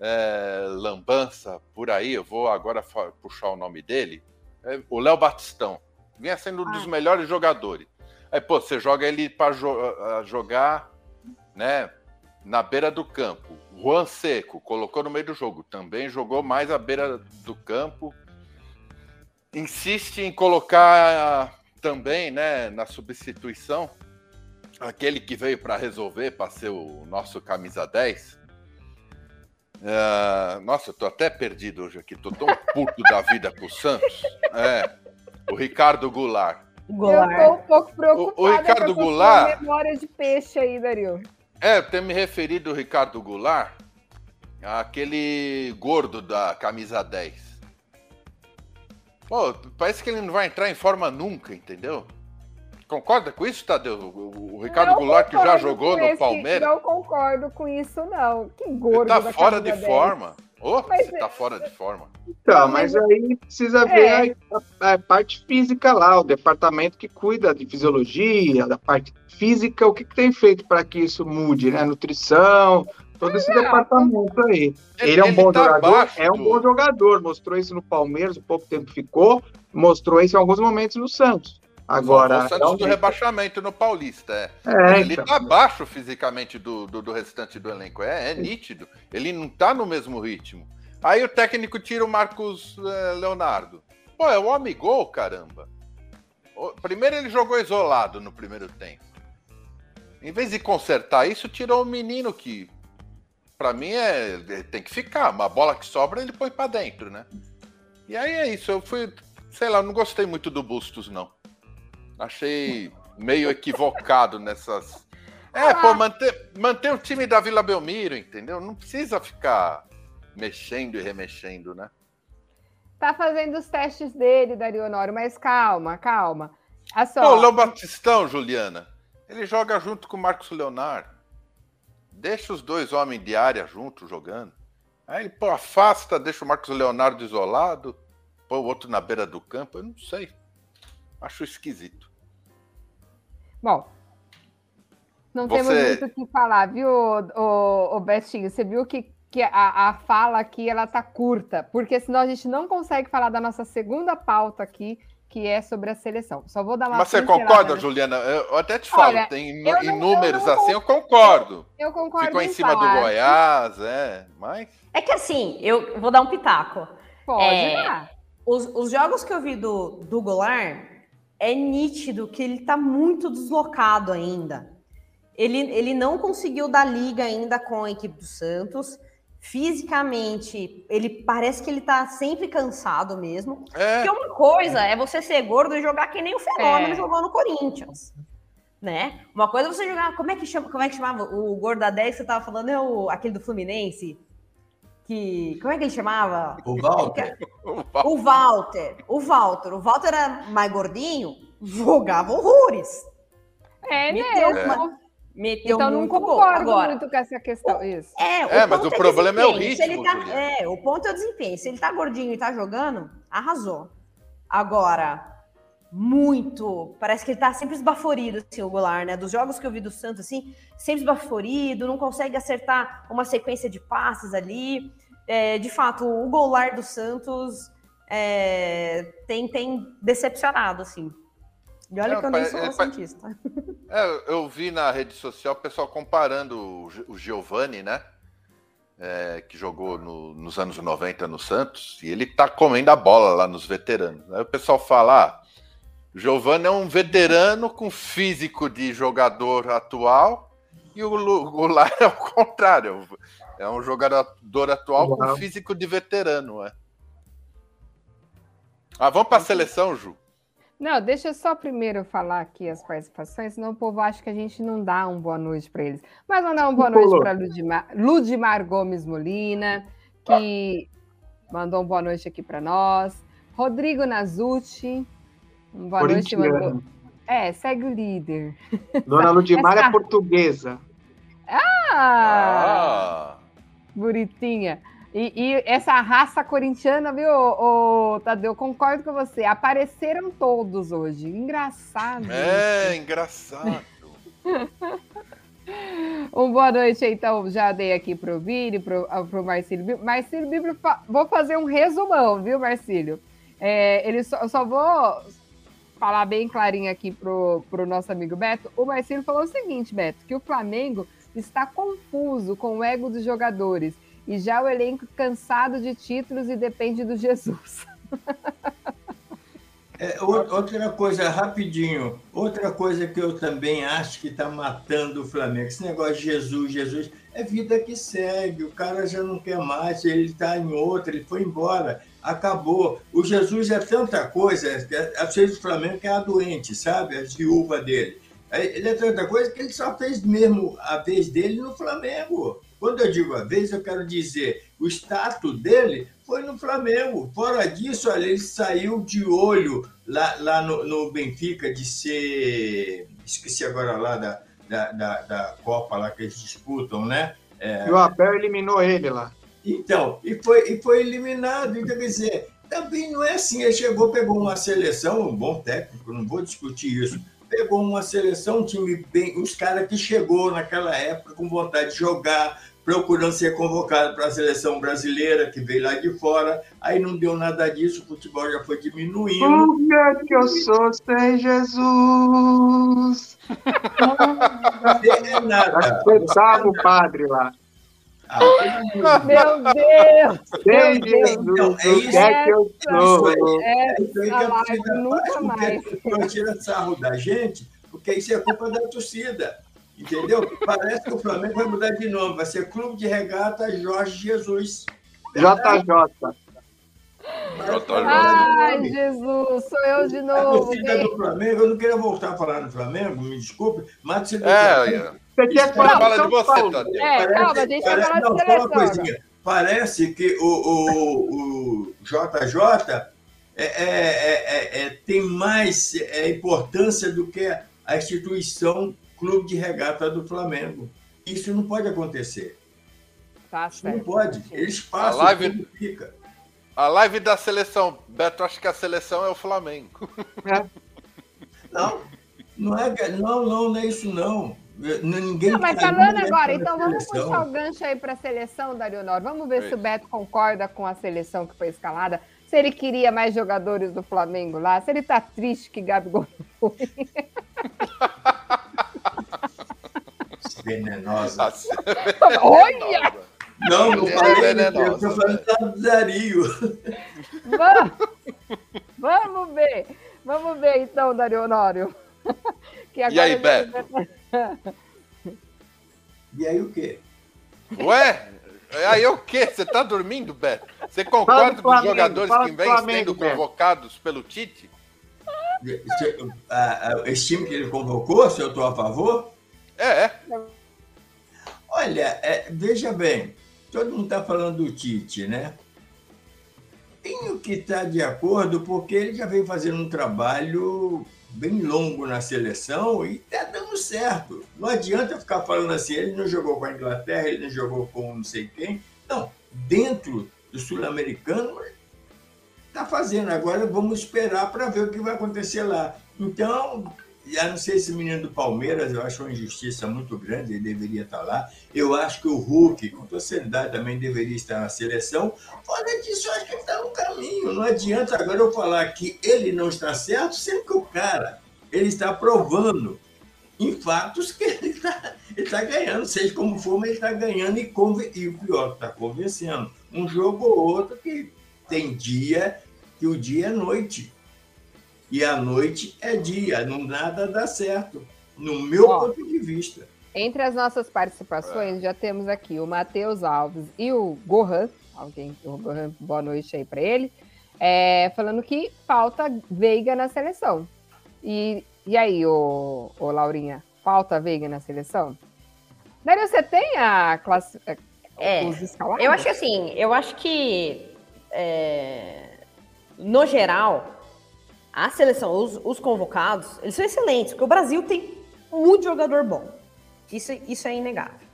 é, lambança por aí. Eu vou agora puxar o nome dele. É, o Léo Batistão vinha sendo um dos ah. melhores jogadores. Aí pô, você joga ele para jo jogar, né? Na beira do campo. Juan Seco colocou no meio do jogo, também jogou mais à beira do campo insiste em colocar também, né, na substituição, aquele que veio para resolver, para ser o nosso camisa 10. Uh, é, nossa, eu tô até perdido hoje aqui, tô tão puto da vida com o Santos. É, o Ricardo Goulart. Goulart. Eu tô um pouco preocupado o, o Ricardo com Goulart. memória de peixe aí, Dario. É, eu tenho me referido ao Ricardo Goulart, aquele gordo da camisa 10. Pô, parece que ele não vai entrar em forma nunca, entendeu? Concorda com isso, Tadeu? O Ricardo não Goulart, que já jogou no Palmeiras. Não concordo com isso, não. Que gordo. Ele tá fora de forma. Ô, oh, você tá fora de forma. Então, mas aí precisa ver é. a, a, parte física lá, o departamento que cuida de fisiologia, da parte física, o que, que tem feito para que isso mude, né? Nutrição, todo esse departamento aí. Ele, ele é um bom tá jogador, é um bom jogador, mostrou isso no Palmeiras, o pouco tempo ficou, mostrou isso em alguns momentos no Santos. Agora. O Santos do rebaixamento no Paulista, é. é ele então. tá abaixo fisicamente do, do, do, restante do elenco, é, é nítido. Ele não tá no mesmo ritmo. Aí o técnico tira o Marcos é, Leonardo. Pô, é o homem gol, caramba. Primeiro ele jogou isolado no primeiro tempo. Em vez de consertar isso, tirou o menino que para mim é, é, tem que ficar. Uma bola que sobra ele põe para dentro, né? E aí é isso. Eu fui, sei lá, não gostei muito do Bustos não. Achei meio equivocado nessas. É, pô, manter, manter o time da Vila Belmiro, entendeu? Não precisa ficar mexendo e remexendo, né? Tá fazendo os testes dele, Dario Honório, mas calma, calma. A só... o Léo Batistão, Juliana, ele joga junto com o Marcos Leonardo. Deixa os dois homens de área juntos jogando. Aí, pô, afasta, deixa o Marcos Leonardo isolado, põe o outro na beira do campo. Eu não sei. Acho esquisito. Bom, não Você... temos muito o que falar, viu, o, o Betinho? Você viu que, que a, a fala aqui ela tá curta, porque senão a gente não consegue falar da nossa segunda pauta aqui, que é sobre a seleção. Só vou dar uma Mas você concorda, né? Juliana? Eu até te falo, Olha, tem inúmeros eu assim, eu concordo. Eu concordo. Ficou em, em cima do Goiás, é, mas. É que assim, eu vou dar um pitaco. Pode é, os, os, jogos que eu vi do, do Goulart, é nítido que ele tá muito deslocado ainda. Ele, ele não conseguiu dar liga ainda com a equipe do Santos fisicamente, ele parece que ele tá sempre cansado mesmo. É. Porque uma coisa é. é você ser gordo e jogar que nem o fenômeno é. jogou no Corinthians. Né? Uma coisa é você jogar. Como é que chama? Como é que chamava? O gordo da 10 que você tava falando é o, aquele do Fluminense? Que. Como é que ele chamava? O Walter. O Walter. O Walter. O Walter era mais gordinho, jogava horrores. É, Meteu né? Uma, Meteu então não concordo agora. muito com essa questão. Isso. É, é mas o é problema é o ritmo. ele tá, é, o ponto é o desempenho. Se ele tá gordinho e tá jogando, arrasou. Agora, muito. Parece que ele tá sempre esbaforido, assim, o Goulart, né? Dos jogos que eu vi do Santos, assim, sempre esbaforido, não consegue acertar uma sequência de passes ali. É, de fato, o Goulart do Santos é, tem, tem decepcionado, assim. E olha não, que eu nem sou é, santista. É, eu vi na rede social o pessoal comparando o Giovani, né? É, que jogou no, nos anos 90 no Santos, e ele tá comendo a bola lá nos veteranos. Aí o pessoal fala: ah, o Giovani é um veterano com físico de jogador atual, e o Goulart é o contrário. É um jogador atual com físico de veterano, é. Ah, vamos para a seleção, Ju? Não, deixa eu só primeiro falar aqui as participações, senão o povo acha que a gente não dá uma boa noite para eles. Mas mandar uma boa noite para Ludmar, Ludmar Gomes Molina, que mandou uma boa noite aqui para nós. Rodrigo Nazucci, uma boa noite. Mandou... É, segue o líder. Dona Ludmar Essa... é portuguesa. Ah! ah! Bonitinha. E, e, essa raça corintiana, viu, ô, Tadeu? Concordo com você. Apareceram todos hoje. Engraçado. É, engraçado. um boa noite, então. Já dei aqui pro Vini, pro, pro Marcílio. Marcílio Bíblia, vou fazer um resumão, viu, Marcílio? É, ele só, só vou falar bem clarinho aqui pro, pro nosso amigo Beto. O Marcílio falou o seguinte, Beto, que o Flamengo está confuso com o ego dos jogadores e já o elenco cansado de títulos e depende do Jesus. É, outra coisa, rapidinho, outra coisa que eu também acho que está matando o Flamengo, esse negócio de Jesus, Jesus, é vida que segue, o cara já não quer mais, ele está em outra, ele foi embora, acabou. O Jesus é tanta coisa, a vezes do Flamengo que é a doente, sabe? A viúva dele. Ele é tanta coisa que ele só fez mesmo a vez dele no Flamengo. Quando eu digo a vez, eu quero dizer, o status dele foi no Flamengo. Fora disso, olha, ele saiu de olho lá, lá no, no Benfica de ser. Esqueci agora lá da, da, da, da Copa lá que eles disputam, né? É... E o Abel eliminou ele lá. Então, e foi, e foi eliminado. Então, quer dizer, também não é assim. Ele chegou, pegou uma seleção, um bom técnico, não vou discutir isso pegou uma seleção, um time bem. Os caras que chegou naquela época com vontade de jogar, procurando ser convocado para a seleção brasileira, que veio lá de fora. Aí não deu nada disso, o futebol já foi diminuindo. Por que, que eu sou sem Jesus? não é nada. Coitado o padre lá. Ah, meu Deus! Sem Jesus, então, é isso, que é que eu sou? É isso aí que a nunca mais. Tira sarro da gente, porque isso é culpa da torcida. Entendeu? Parece que o Flamengo vai mudar de nome, vai ser Clube de Regata Jorge Jesus. JJ. Ai, Jesus, sou eu de novo. A torcida do Flamengo, eu não queria voltar a falar do Flamengo, me desculpe, mas você. É, você quer falar fala de você, Tadeu. É, parece, calma, a gente vai falar não, de seleção. Uma coisinha. Parece que o, o, o JJ é, é, é, é, tem mais importância do que a instituição Clube de Regata do Flamengo. Isso não pode acontecer. Tá certo. Não pode. Eles passam, a live, fica. A live da seleção. Beto, acho que a seleção é o Flamengo. É. Não, não é, não, não, não é isso não. Ninguém não, mas falando agora, então vamos seleção. puxar o gancho aí para a seleção, Darionor. Vamos ver é. se o Beto concorda com a seleção que foi escalada. Se ele queria mais jogadores do Flamengo lá, se ele tá triste que Gabigol não foi. Venenosa. Olha! Não, não falei, eu estou falando do Dario. Vamos, vamos ver. Vamos ver então, Dario Honório. e aí, Beto? E aí o quê? Ué? Aí o quê? Você tá dormindo, Beto? Você concorda com os jogadores que vêm sendo convocados pelo Tite? Esse time que ele convocou, se eu estou a favor? É. é. Olha, é, veja bem, todo mundo está falando do Tite, né? Tenho que estar tá de acordo, porque ele já vem fazendo um trabalho bem longo na seleção e está dando certo. Não adianta ficar falando assim, ele não jogou com a Inglaterra, ele não jogou com não sei quem. Não, dentro do sul-americano está fazendo. Agora vamos esperar para ver o que vai acontecer lá. Então, já não sei se o menino do Palmeiras, eu acho uma injustiça muito grande, ele deveria estar lá. Eu acho que o Hulk, com toda seriedade, também deveria estar na seleção. Fora disso, eu acho que está no caminho. Não adianta agora eu falar que ele não está certo, sendo que o cara ele está provando em fatos que ele está tá ganhando, seja como for, mas ele está ganhando e, conven... e o pior, está convencendo. Um jogo ou outro que tem dia que o dia é noite e a noite é dia, não nada dá certo, no meu Ó, ponto de vista. Entre as nossas participações, é. já temos aqui o Matheus Alves e o Gohan. Alguém, o Gohan, boa noite aí para ele. É, falando que falta Veiga na seleção. E, e aí, ô, ô Laurinha, falta Veiga na seleção? Dario, você tem a classe. É, eu acho assim, eu acho que é, no geral, a seleção, os, os, convocados, eles são excelentes, porque o Brasil tem muito jogador bom. Isso, isso é inegável.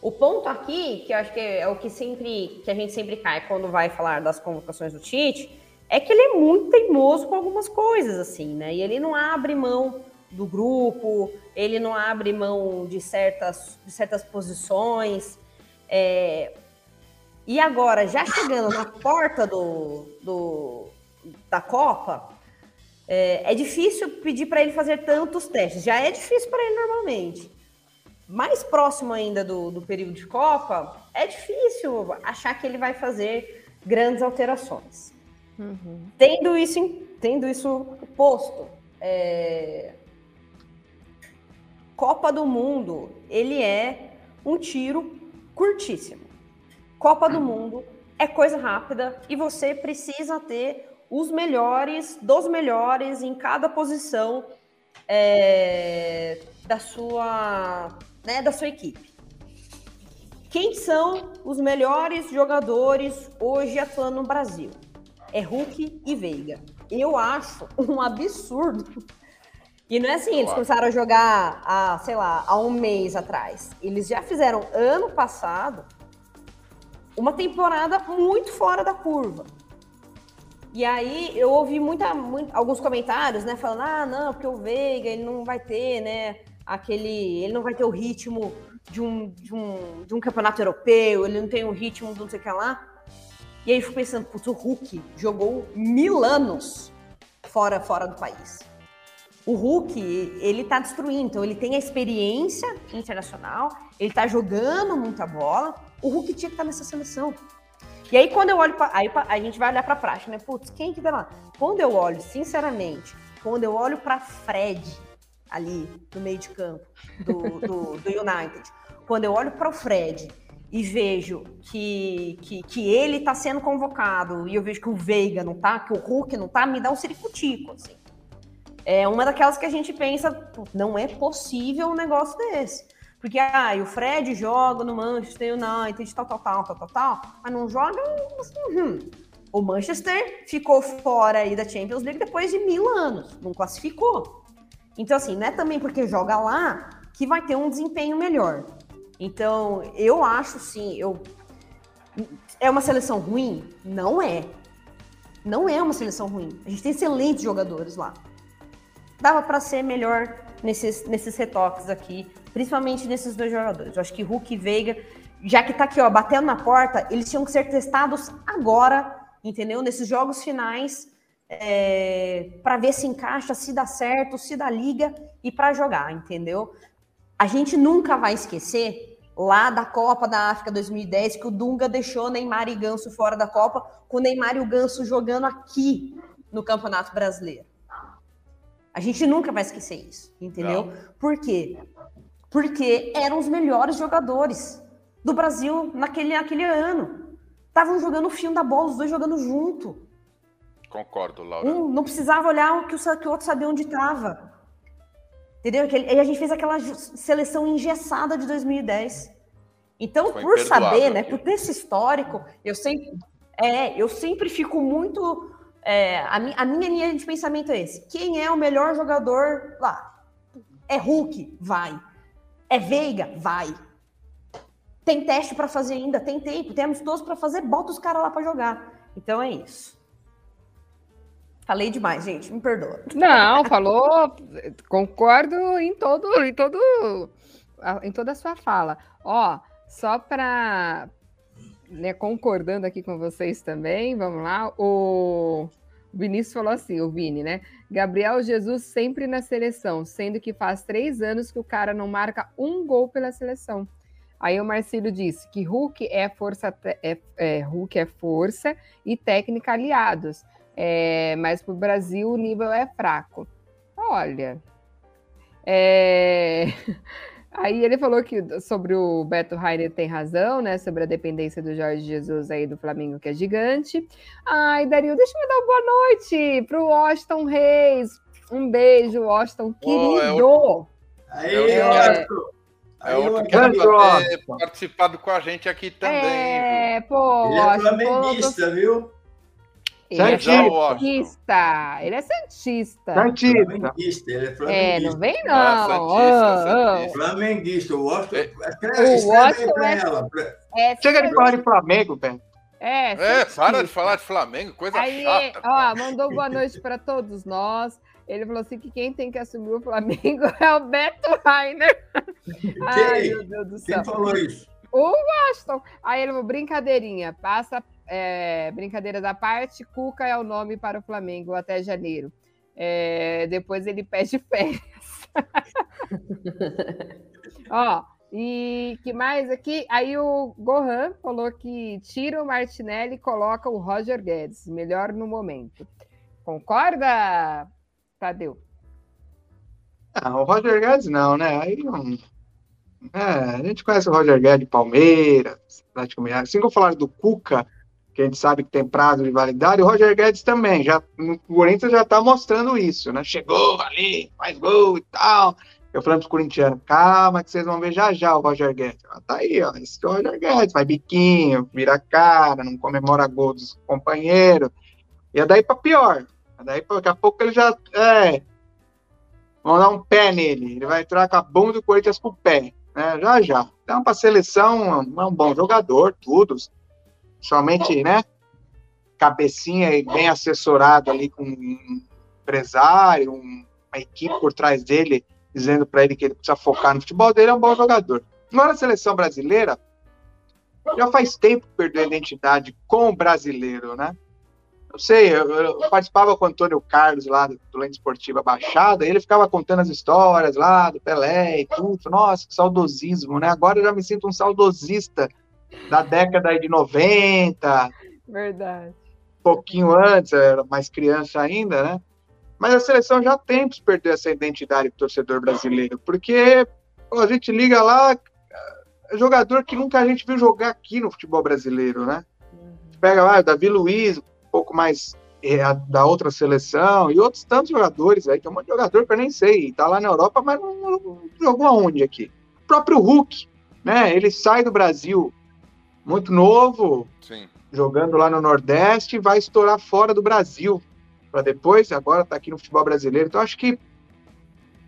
O ponto aqui, que eu acho que é o que sempre que a gente sempre cai quando vai falar das convocações do Tite, é que ele é muito teimoso com algumas coisas, assim, né? E ele não abre mão do grupo, ele não abre mão de certas, de certas posições. É... E agora, já chegando na porta do, do da Copa, é, é difícil pedir para ele fazer tantos testes. Já é difícil para ele normalmente mais próximo ainda do, do período de Copa, é difícil achar que ele vai fazer grandes alterações. Uhum. Tendo, isso, tendo isso posto, é... Copa do Mundo, ele é um tiro curtíssimo. Copa do Mundo é coisa rápida e você precisa ter os melhores dos melhores em cada posição é, da sua né, da sua equipe. Quem são os melhores jogadores hoje atuando no Brasil? É Hulk e Veiga. Eu acho um absurdo. E não é assim, eles começaram a jogar há, sei lá, há um mês atrás. Eles já fizeram ano passado uma temporada muito fora da curva. E aí eu ouvi muita, muito, alguns comentários, né, falando, ah, não, porque o Veiga ele não vai ter, né, aquele. Ele não vai ter o ritmo de um, de um, de um campeonato europeu, ele não tem o ritmo de não sei o que lá. E aí eu fico pensando, putz, o Hulk jogou mil anos fora, fora do país. O Hulk, ele tá destruindo, então ele tem a experiência internacional, ele tá jogando muita bola. O Hulk tinha que estar tá nessa seleção. E aí, quando eu olho para. Aí a gente vai olhar para a prática, né? Putz, quem que dá lá? Quando eu olho, sinceramente, quando eu olho para Fred, ali no meio de campo do, do, do United. Quando eu olho para o Fred e vejo que, que, que ele está sendo convocado e eu vejo que o Veiga não tá, que o Hulk não tá, me dá um ciricutico, assim. É uma daquelas que a gente pensa, não é possível um negócio desse. Porque, ah, o Fred joga no Manchester United, tal, tal, tal, tal, tal, tal, mas não joga assim, hum. O Manchester ficou fora aí da Champions League depois de mil anos, não classificou. Então, assim, não é também porque joga lá que vai ter um desempenho melhor. Então, eu acho sim, eu. É uma seleção ruim? Não é. Não é uma seleção ruim. A gente tem excelentes jogadores lá. Dava para ser melhor nesses, nesses retoques aqui, principalmente nesses dois jogadores. Eu acho que Hulk e Veiga, já que tá aqui, ó, batendo na porta, eles tinham que ser testados agora, entendeu? Nesses jogos finais é, para ver se encaixa, se dá certo, se dá liga e para jogar, entendeu? A gente nunca vai esquecer lá da Copa da África 2010 que o Dunga deixou Neymar e Ganso fora da Copa, com o Neymar e o Ganso jogando aqui no Campeonato Brasileiro. A gente nunca vai esquecer isso, entendeu? Não. Por quê? Porque eram os melhores jogadores do Brasil naquele, naquele ano. Estavam jogando o fio da bola, os dois jogando junto. Concordo, Laura. Um não precisava olhar o que o, que o outro sabia onde estava. Entendeu? E a gente fez aquela seleção engessada de 2010. Então, Foi por saber, né, por ter esse histórico, eu sempre, é, eu sempre fico muito. É, a, mi, a minha linha de pensamento é esse: quem é o melhor jogador lá? É Hulk? Vai. É Veiga? Vai. Tem teste para fazer ainda? Tem tempo, temos todos para fazer, bota os caras lá para jogar. Então é isso. Falei demais, gente, me perdoa. Não, falou, concordo em todo, em todo, em toda a sua fala. Ó, só para né, concordando aqui com vocês também, vamos lá. O Vinícius falou assim, o Vini, né? Gabriel Jesus sempre na seleção, sendo que faz três anos que o cara não marca um gol pela seleção. Aí o Marcelo disse que Hulk é força, é, é, Hulk é força e técnica aliados. É, mas para o Brasil o nível é fraco. Olha, é... Aí ele falou que sobre o Beto Rainer tem razão, né? Sobre a dependência do Jorge Jesus aí do Flamengo, que é gigante. Ai, Dario, deixa eu dar uma boa noite pro Washington Reis. Um beijo, Washington, querido. Oh, é Aí, é, é outro que ter participado com a gente aqui também. É, viu? pô. Ele é flamenguista, viu? Ele é Santista. Ele é Santista. Santista. Flamenguista, ele é Flamenguista. É, não vem não. Ah, Santista, Santista. Flamenguista. O Washington. É, o Washington é, ela. É Chega de falar de Flamengo, Ben. É, é para de falar de Flamengo, coisa Aí, chata. Ó, mandou boa noite para todos nós. Ele falou assim que quem tem que assumir o Flamengo é o Beto Rainer. Ai, meu Deus do céu. Quem falou isso? O Washington. Aí ele falou, brincadeirinha, passa, é, brincadeira da parte, Cuca é o nome para o Flamengo até janeiro. É, depois ele pede férias. Ó, e que mais aqui? Aí o Gohan falou que tira o Martinelli e coloca o Roger Guedes, melhor no momento. Concorda, Tadeu? Ah, o Roger Guedes não, né? Aí é, a gente conhece o Roger Guedes de Palmeiras, praticamente. Assim como falaram do Cuca, que a gente sabe que tem prazo de validade, o Roger Guedes também, já, o Corinthians já tá mostrando isso, né? Chegou ali, faz gol e tal. Eu falando para os corintianos, calma que vocês vão ver já já o Roger Guedes. Ah, tá aí, ó, esse é o Roger Guedes, faz biquinho, vira cara, não comemora gol dos companheiros. E é daí para pior. Daí daqui a pouco ele já. É. Vamos dar um pé nele. Ele vai entrar com a bunda do Corinthians pro pé. Né? Já já. Então, para a seleção, é um bom jogador, tudo. Somente, né? Cabecinha e bem assessorado ali com um empresário, uma equipe por trás dele, dizendo para ele que ele precisa focar no futebol dele, é um bom jogador. Agora, a seleção brasileira já faz tempo que perdeu a identidade com o brasileiro, né? Eu sei, eu, eu, participava com o Antônio Carlos lá do, do Lente Esportiva Baixada, e ele ficava contando as histórias lá do Pelé e tudo. Nossa, que saudosismo, né? Agora eu já me sinto um saudosista da década de 90. Verdade. Um pouquinho antes, era mais criança ainda, né? Mas a seleção já tem que perder essa identidade do torcedor brasileiro, porque pô, a gente liga lá, é jogador que nunca a gente viu jogar aqui no futebol brasileiro, né? Uhum. Pega lá o Davi Luiz, pouco mais é, da outra seleção, e outros tantos jogadores aí, tem um monte de jogador que eu nem sei, tá lá na Europa, mas não, não jogou aonde aqui? O próprio Hulk, né? Ele sai do Brasil muito novo, Sim. jogando lá no Nordeste, vai estourar fora do Brasil, para depois, agora tá aqui no futebol brasileiro. Então, acho que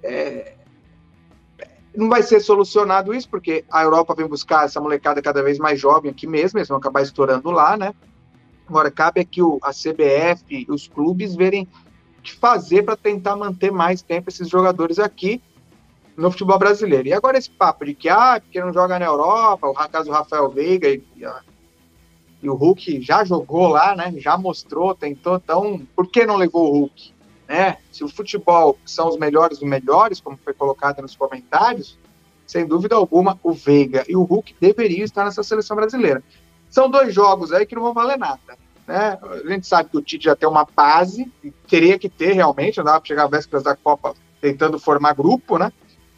é, não vai ser solucionado isso, porque a Europa vem buscar essa molecada cada vez mais jovem aqui mesmo, eles vão acabar estourando lá, né? Agora, cabe aqui o, a CBF e os clubes verem o que fazer para tentar manter mais tempo esses jogadores aqui no futebol brasileiro. E agora esse papo de que, ah, porque não joga na Europa, o caso do Rafael Veiga e, e, e, o Hulk já jogou lá, né? Já mostrou, tentou, então por que não levou o Hulk? Né? Se o futebol são os melhores dos melhores, como foi colocado nos comentários, sem dúvida alguma, o Veiga e o Hulk deveriam estar nessa seleção brasileira. São dois jogos aí que não vão valer nada. Né? A gente sabe que o Tite já tem uma base, teria que ter realmente, não dá para chegar às vésperas da Copa tentando formar grupo, né?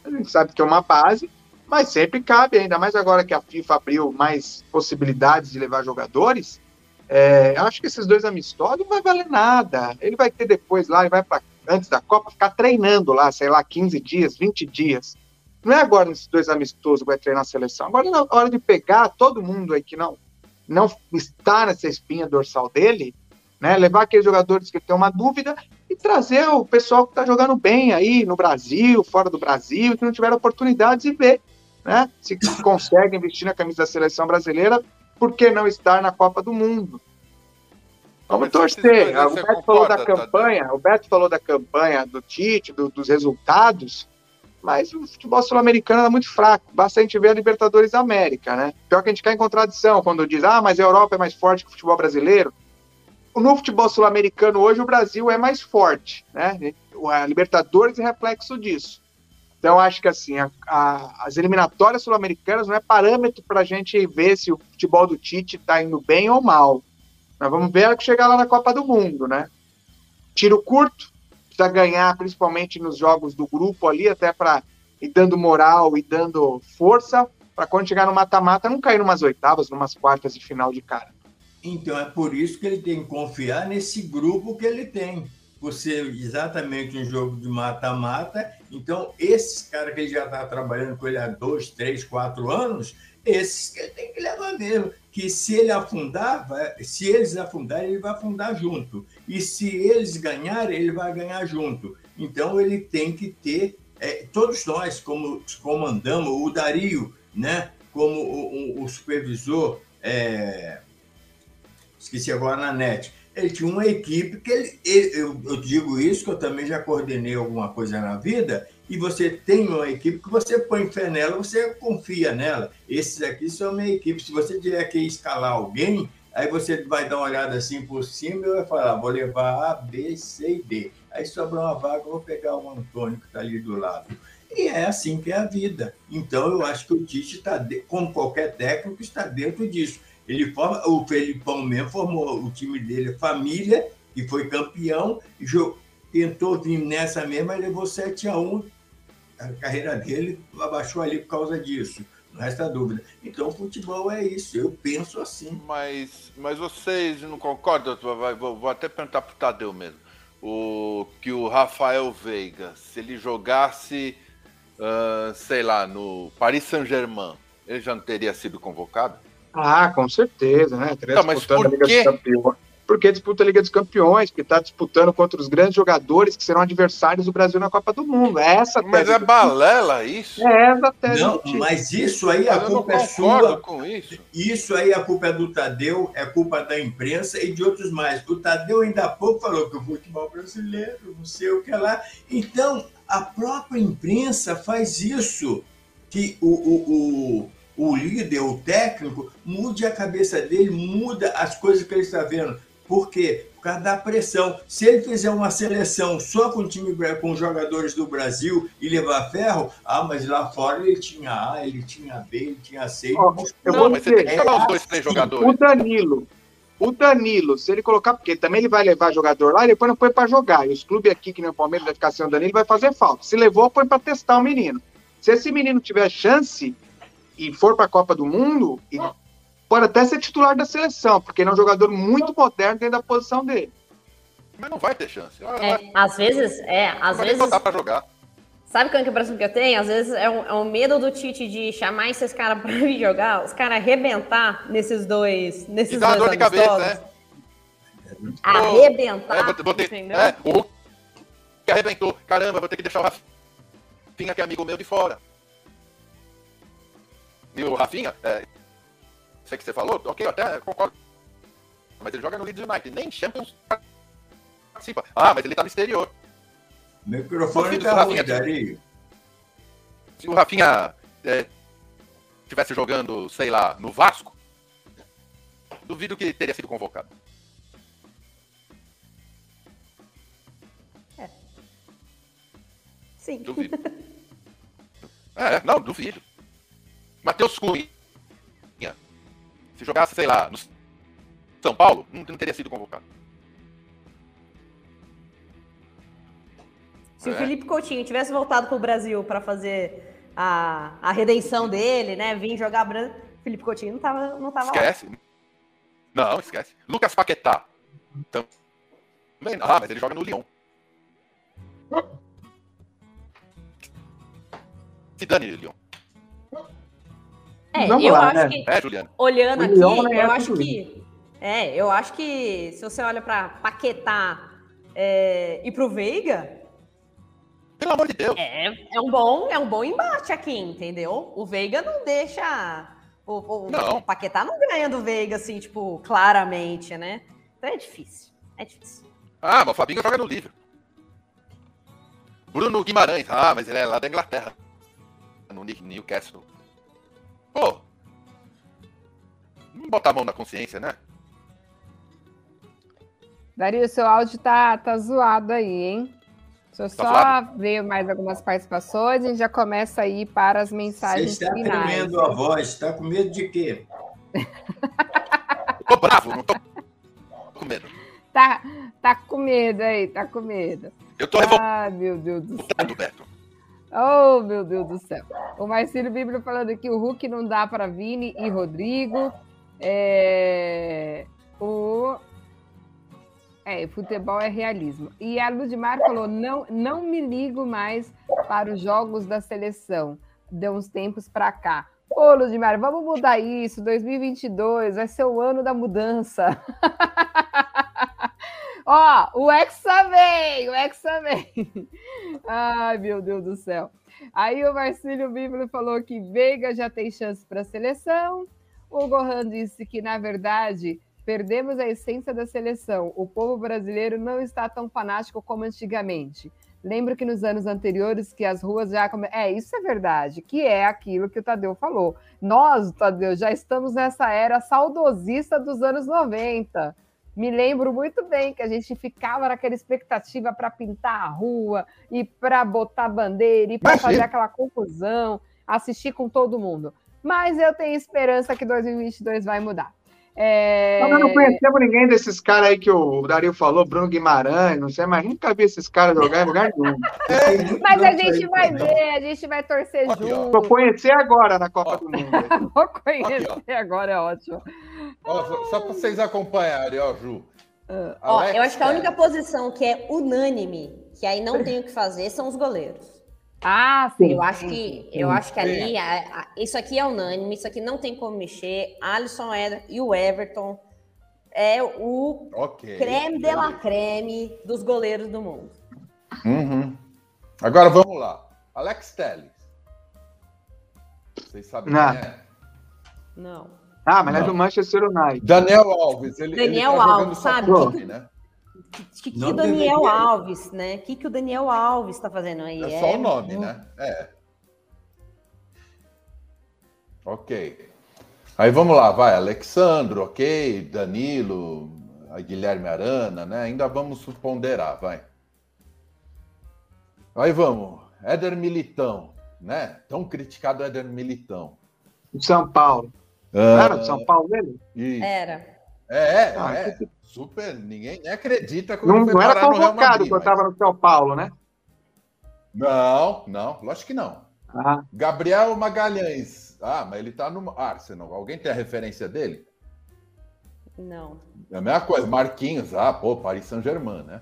A gente sabe que é uma base, mas sempre cabe, ainda mais agora que a FIFA abriu mais possibilidades de levar jogadores. É, acho que esses dois amistosos não vai valer nada. Ele vai ter depois lá, ele vai para antes da Copa ficar treinando lá, sei lá, 15 dias, 20 dias. Não é agora nesses dois amistosos que vai treinar a seleção. Agora é na hora de pegar todo mundo aí que não não está nessa espinha dorsal dele, né? Levar aqueles jogadores que têm uma dúvida e trazer o pessoal que está jogando bem aí no Brasil, fora do Brasil, que não tiveram oportunidades e ver, né? Se conseguem vestir na camisa da seleção brasileira, por que não estar na Copa do Mundo? Vamos torcer. O Beto falou da campanha, o Beto falou da campanha do Tite, do, dos resultados mas o futebol sul-americano é muito fraco. Basta a gente ver a Libertadores da América, né? Pior que a gente cai em contradição quando diz, ah, mas a Europa é mais forte que o futebol brasileiro. No futebol sul-americano hoje o Brasil é mais forte, né? A Libertadores é reflexo disso. Então acho que assim, a, a, as eliminatórias sul-americanas não é parâmetro para a gente ver se o futebol do Tite está indo bem ou mal. Nós vamos ver a que chegar lá na Copa do Mundo, né? Tiro curto, precisa ganhar, principalmente nos jogos do grupo ali, até para e dando moral e dando força para quando chegar no mata-mata não cair numas oitavas, numas quartas de final de cara. Então é por isso que ele tem que confiar nesse grupo que ele tem. Por ser exatamente um jogo de mata-mata. Então, esses caras que ele já está trabalhando com ele há dois, três, quatro anos, esses que ele tem que levar mesmo. Que se ele afundar, vai, se eles afundarem, ele vai afundar junto. E se eles ganharem, ele vai ganhar junto. Então, ele tem que ter é, todos nós, como comandamos, o Dario, né, como o, o, o supervisor, é, esqueci agora na net, ele tinha uma equipe que ele, eu, eu, digo isso, que eu também já coordenei alguma coisa na vida, e você tem uma equipe que você põe fé nela, você confia nela. Esses aqui são minha equipe. Se você tiver que escalar alguém, aí você vai dar uma olhada assim por cima e vai falar, vou levar A, B, C e D. Aí sobra uma vaga, vou pegar o Antônio que está ali do lado. E é assim que é a vida. Então, eu acho que o Tite está, como qualquer técnico, está dentro disso. Ele forma, o Felipão mesmo formou o time dele, família, que foi campeão, e tentou vir nessa mesma, levou 7 a 1 A carreira dele abaixou ali por causa disso. Não resta dúvida. Então, futebol é isso. Eu penso assim. Mas, mas vocês não concordam? Vou, vou até perguntar para o Tadeu mesmo o que o Rafael Veiga, se ele jogasse, uh, sei lá, no Paris Saint-Germain, ele já não teria sido convocado? Ah, com certeza, né? Não, mas por quê? porque disputa a Liga dos Campeões, porque está disputando contra os grandes jogadores que serão adversários do Brasil na Copa do Mundo. É essa tese. Mas é balela isso? É essa tese. Não, mas isso aí a culpa é sua. Com isso. isso aí a culpa é do Tadeu, é culpa da imprensa e de outros mais. O Tadeu ainda há pouco falou que o futebol brasileiro, não sei o que lá. Então, a própria imprensa faz isso. Que o, o, o, o líder, o técnico, mude a cabeça dele, muda as coisas que ele está vendo. Por quê? Por causa da pressão. Se ele fizer uma seleção só com time com jogadores do Brasil e levar ferro, ah, mas lá fora ele tinha A, ele tinha B, ele tinha C. Oh, eu não, vou mas dizer, você tem que falar os dois, três jogadores. O Danilo, o Danilo, se ele colocar, porque também ele vai levar jogador lá e depois não põe para jogar. E os clubes aqui, que nem o Palmeiras vai ficar sem o Danilo, vai fazer falta. Se levou, põe para testar o menino. Se esse menino tiver chance e for para a Copa do Mundo, pode até ser titular da seleção, porque ele é um jogador muito moderno dentro da posição dele. Mas não vai ter chance. É, às vezes, é, às vezes. Não pra jogar. Sabe qual é a impressão que eu tenho? Às vezes é um, é um medo do Tite de chamar esses caras pra vir jogar, os caras arrebentar nesses dois. Nesses e dá dois dor de cabeça, né? Arrebentar. É, vou ter, entendeu? É, o que arrebentou. Caramba, vou ter que deixar o Rafinha, que é amigo meu, de fora. E o Rafinha, é, sei que você falou, ok, eu até concordo. Mas ele joga no Leeds United, nem Champions participa. Ah, mas ele tá no exterior. Microfone tá ruim, Dario. Se o Rafinha é, tivesse jogando, sei lá, no Vasco, duvido que teria sido convocado. É. Sim. Duvido. é, não, duvido. Matheus Cunha se jogasse, sei lá, no São Paulo, não, não teria sido convocado. Se é. o Felipe Coutinho tivesse voltado para o Brasil para fazer a, a redenção dele, né? Vir jogar branco, Felipe Coutinho não tava, não tava esquece. lá. Não, esquece. Lucas Paquetá. Também, ah, mas ele joga no Lyon. Se dane, Lyon. É, Vamos eu lá, acho né? que. É, Juliana. Olhando aqui, é eu acho que. É, eu acho que se você olha para Paquetá é, e pro Veiga. Pelo amor de Deus. É, é, um bom, é um bom embate aqui, entendeu? O Veiga não deixa. O, o, não. o Paquetá não ganha do Veiga, assim, tipo, claramente, né? Então é difícil. É difícil. Ah, mas o Fabinho joga no livro. Bruno Guimarães. Ah, mas ele é lá da Inglaterra. No Newcastle. Pô, vamos botar a mão na consciência, né? Dario, seu áudio tá, tá zoado aí, hein? Deixa eu tá só zoado? ver mais algumas participações e a gente já começa aí para as mensagens Você está finais. tremendo a voz, está com medo de quê? tô bravo, não tô com medo. Tá, tá com medo aí, tá com medo. Eu tô revoltado. Ah, meu Deus do céu. Beto. Oh, meu Deus do céu. O Marcelo Bíblia falando que o Hulk não dá para Vini e Rodrigo. É... O... É, futebol é realismo. E a Ludmar falou: não, não me ligo mais para os jogos da seleção. Deu uns tempos para cá. Ô, Ludmar, vamos mudar isso. 2022 vai ser o ano da mudança. Ó, o Hexa vem, o Hexa vem. Ai, meu Deus do céu. Aí o Marcílio Bíblia falou que Veiga já tem chance para a seleção. O Gohan disse que, na verdade, perdemos a essência da seleção. O povo brasileiro não está tão fanático como antigamente. Lembro que nos anos anteriores que as ruas já come... é isso é verdade, que é aquilo que o Tadeu falou. Nós, Tadeu, já estamos nessa era saudosista dos anos 90 me lembro muito bem que a gente ficava naquela expectativa para pintar a rua e para botar bandeira e para fazer aquela confusão, assistir com todo mundo. Mas eu tenho esperança que 2022 vai mudar. É... Nós não conhecemos ninguém desses caras aí que o Dario falou, Bruno Guimarães, não sei, mas nunca vi esses caras jogar em lugar nenhum. mas a gente vai ver, a gente vai torcer Aqui, junto. Vou conhecer agora na Copa ó. do Mundo. Vou conhecer Aqui, agora, é ótimo. Ó, só para vocês acompanharem, ó, Ju. Uh, ó, eu acho que a única posição que é unânime, que aí não tem o que fazer, são os goleiros. Ah, sim. Eu acho que, eu acho que ali, a, a, isso aqui é unânime, isso aqui não tem como mexer. Alisson Eder e o Everton é o okay. creme de la creme dos goleiros do mundo. Uhum. Agora vamos lá. Alex Telles. Vocês sabem não. quem é? Não. Ah, mas não. é do Manchester United. Daniel Alves. Ele, Daniel ele tá Alves, sabe? Né? Que, que, o Daniel deveria. Alves, né? O que, que o Daniel Alves está fazendo aí? É só é... o nome, né? É. Ok. Aí vamos lá, vai. Alexandro, ok. Danilo, a Guilherme Arana, né? Ainda vamos ponderar, vai. Aí vamos. Éder Militão, né? Tão criticado Éder Militão. São Paulo. Ah, Era de São Paulo ele? Isso. Era. É, é, ah, é. Que... super. Ninguém nem acredita como não, não era convocado quando estava no São Paulo, né? Não, não, lógico que não. Ah. Gabriel Magalhães. Ah, mas ele tá no Arsenal. Alguém tem a referência dele? Não. É a mesma coisa. Marquinhos, ah, pô, Paris Saint-Germain, né?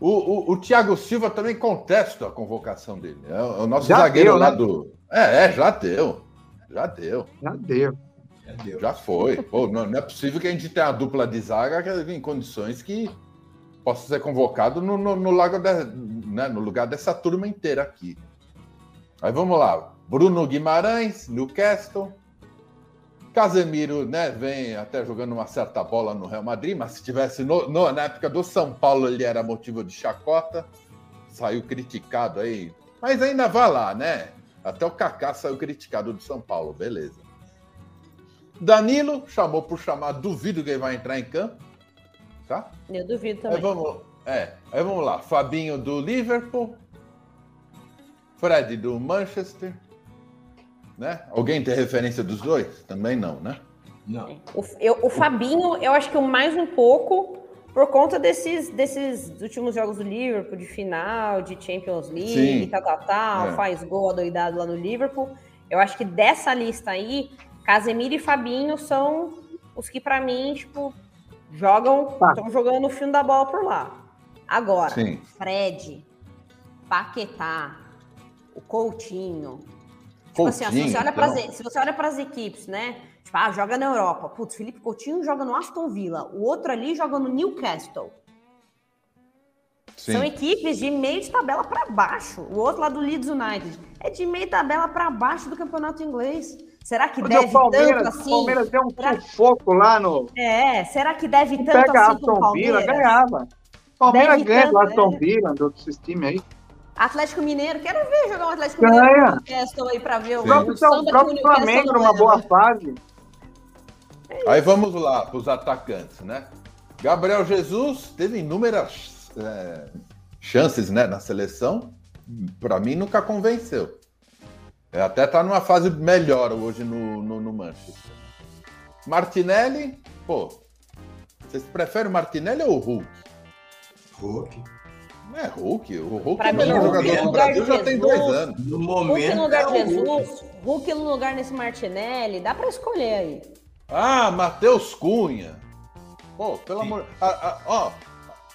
O, o, o, Thiago Silva também contesta a convocação dele. É o, é o nosso já zagueiro deu, lá né? do. É, é, já deu. Já deu. Já deu. Já, foi. Pô, não, não, é possível que a gente tenha uma dupla de zaga em condições que possa ser convocado no, no, no, de, né, no lugar dessa turma inteira aqui. Aí vamos lá. Bruno Guimarães, Newcastle. Casemiro, né, vem até jogando uma certa bola no Real Madrid, mas se tivesse no, no, na época do São Paulo ele era motivo de chacota, saiu criticado aí, mas ainda vai lá, né? Até o Kaká saiu criticado do São Paulo, beleza. Danilo chamou por chamar, duvido que ele vai entrar em campo. Tá? Eu duvido também. Aí vamos, é, aí vamos lá. Fabinho do Liverpool. Fred do Manchester. Né? Alguém tem referência dos dois? Também não, né? Não. O, eu, o Fabinho, eu acho que o mais um pouco por conta desses, desses últimos jogos do Liverpool, de final, de Champions League, e tal, tal, tal, é. faz gol adoidado lá no Liverpool. Eu acho que dessa lista aí, Casemiro e Fabinho são os que, para mim, tipo, jogam, estão tá. jogando no fim da bola por lá. Agora, Sim. Fred, Paquetá, o Coutinho. Coutinho tipo assim, ó, se, você olha então... se você olha para as equipes, né? Tipo, ah, joga na Europa. Putz, Felipe Coutinho joga no Aston Villa. O outro ali joga no Newcastle. Sim. São equipes de meio de tabela para baixo. O outro lá do Leeds United é de meio de tabela para baixo do campeonato inglês. Será que deve tanto assim? O Palmeiras deu um será... sufoco lá no. É, será que deve tanto Pega assim Aston Villa, ganhava. Palmeiras ganha do Aston? Villa, do outros times aí. Atlético Mineiro, quero ver jogar um Atlético Ganha. Mineiro Newcastle aí para ver o, o próprio, próprio Flamengo numa boa fase. Aí vamos lá para os atacantes, né? Gabriel Jesus teve inúmeras é, chances né, na seleção. Para mim, nunca convenceu. É, até está numa fase melhor hoje no, no, no, Manchester. Martinelli, pô, vocês preferem o Martinelli ou o Hulk? Hulk. É Hulk. O Hulk pra é o melhor jogador do Brasil já tem dois anos. No momento, Hulk no lugar de é Jesus, Hulk no lugar nesse Martinelli, dá para escolher aí. Ah, Matheus Cunha. Pô, pelo Sim. amor. A, a, ó,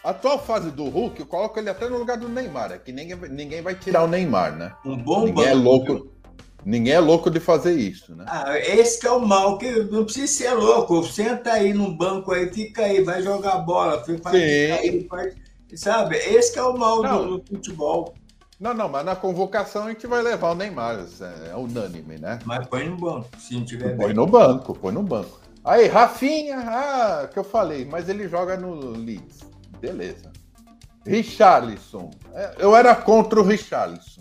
a atual fase do Hulk, eu coloco ele até no lugar do Neymar. É que ninguém, ninguém vai tirar o Neymar, né? Um bom ninguém é banco, é louco. Ninguém é louco de fazer isso, né? Ah, esse que é o mal, que não precisa ser louco. Senta aí no banco aí, fica aí, vai jogar bola, fica aí, faz, sabe? Esse que é o mal do, do, futebol. Não, não, mas na convocação a gente vai levar o Neymar, é, é unânime, né? Mas põe no banco, se não tiver Põe bem. no banco, põe no banco. Aí, Rafinha, ah, que eu falei, mas ele joga no Leeds. Beleza. Richarlison. É, eu era contra o Richarlison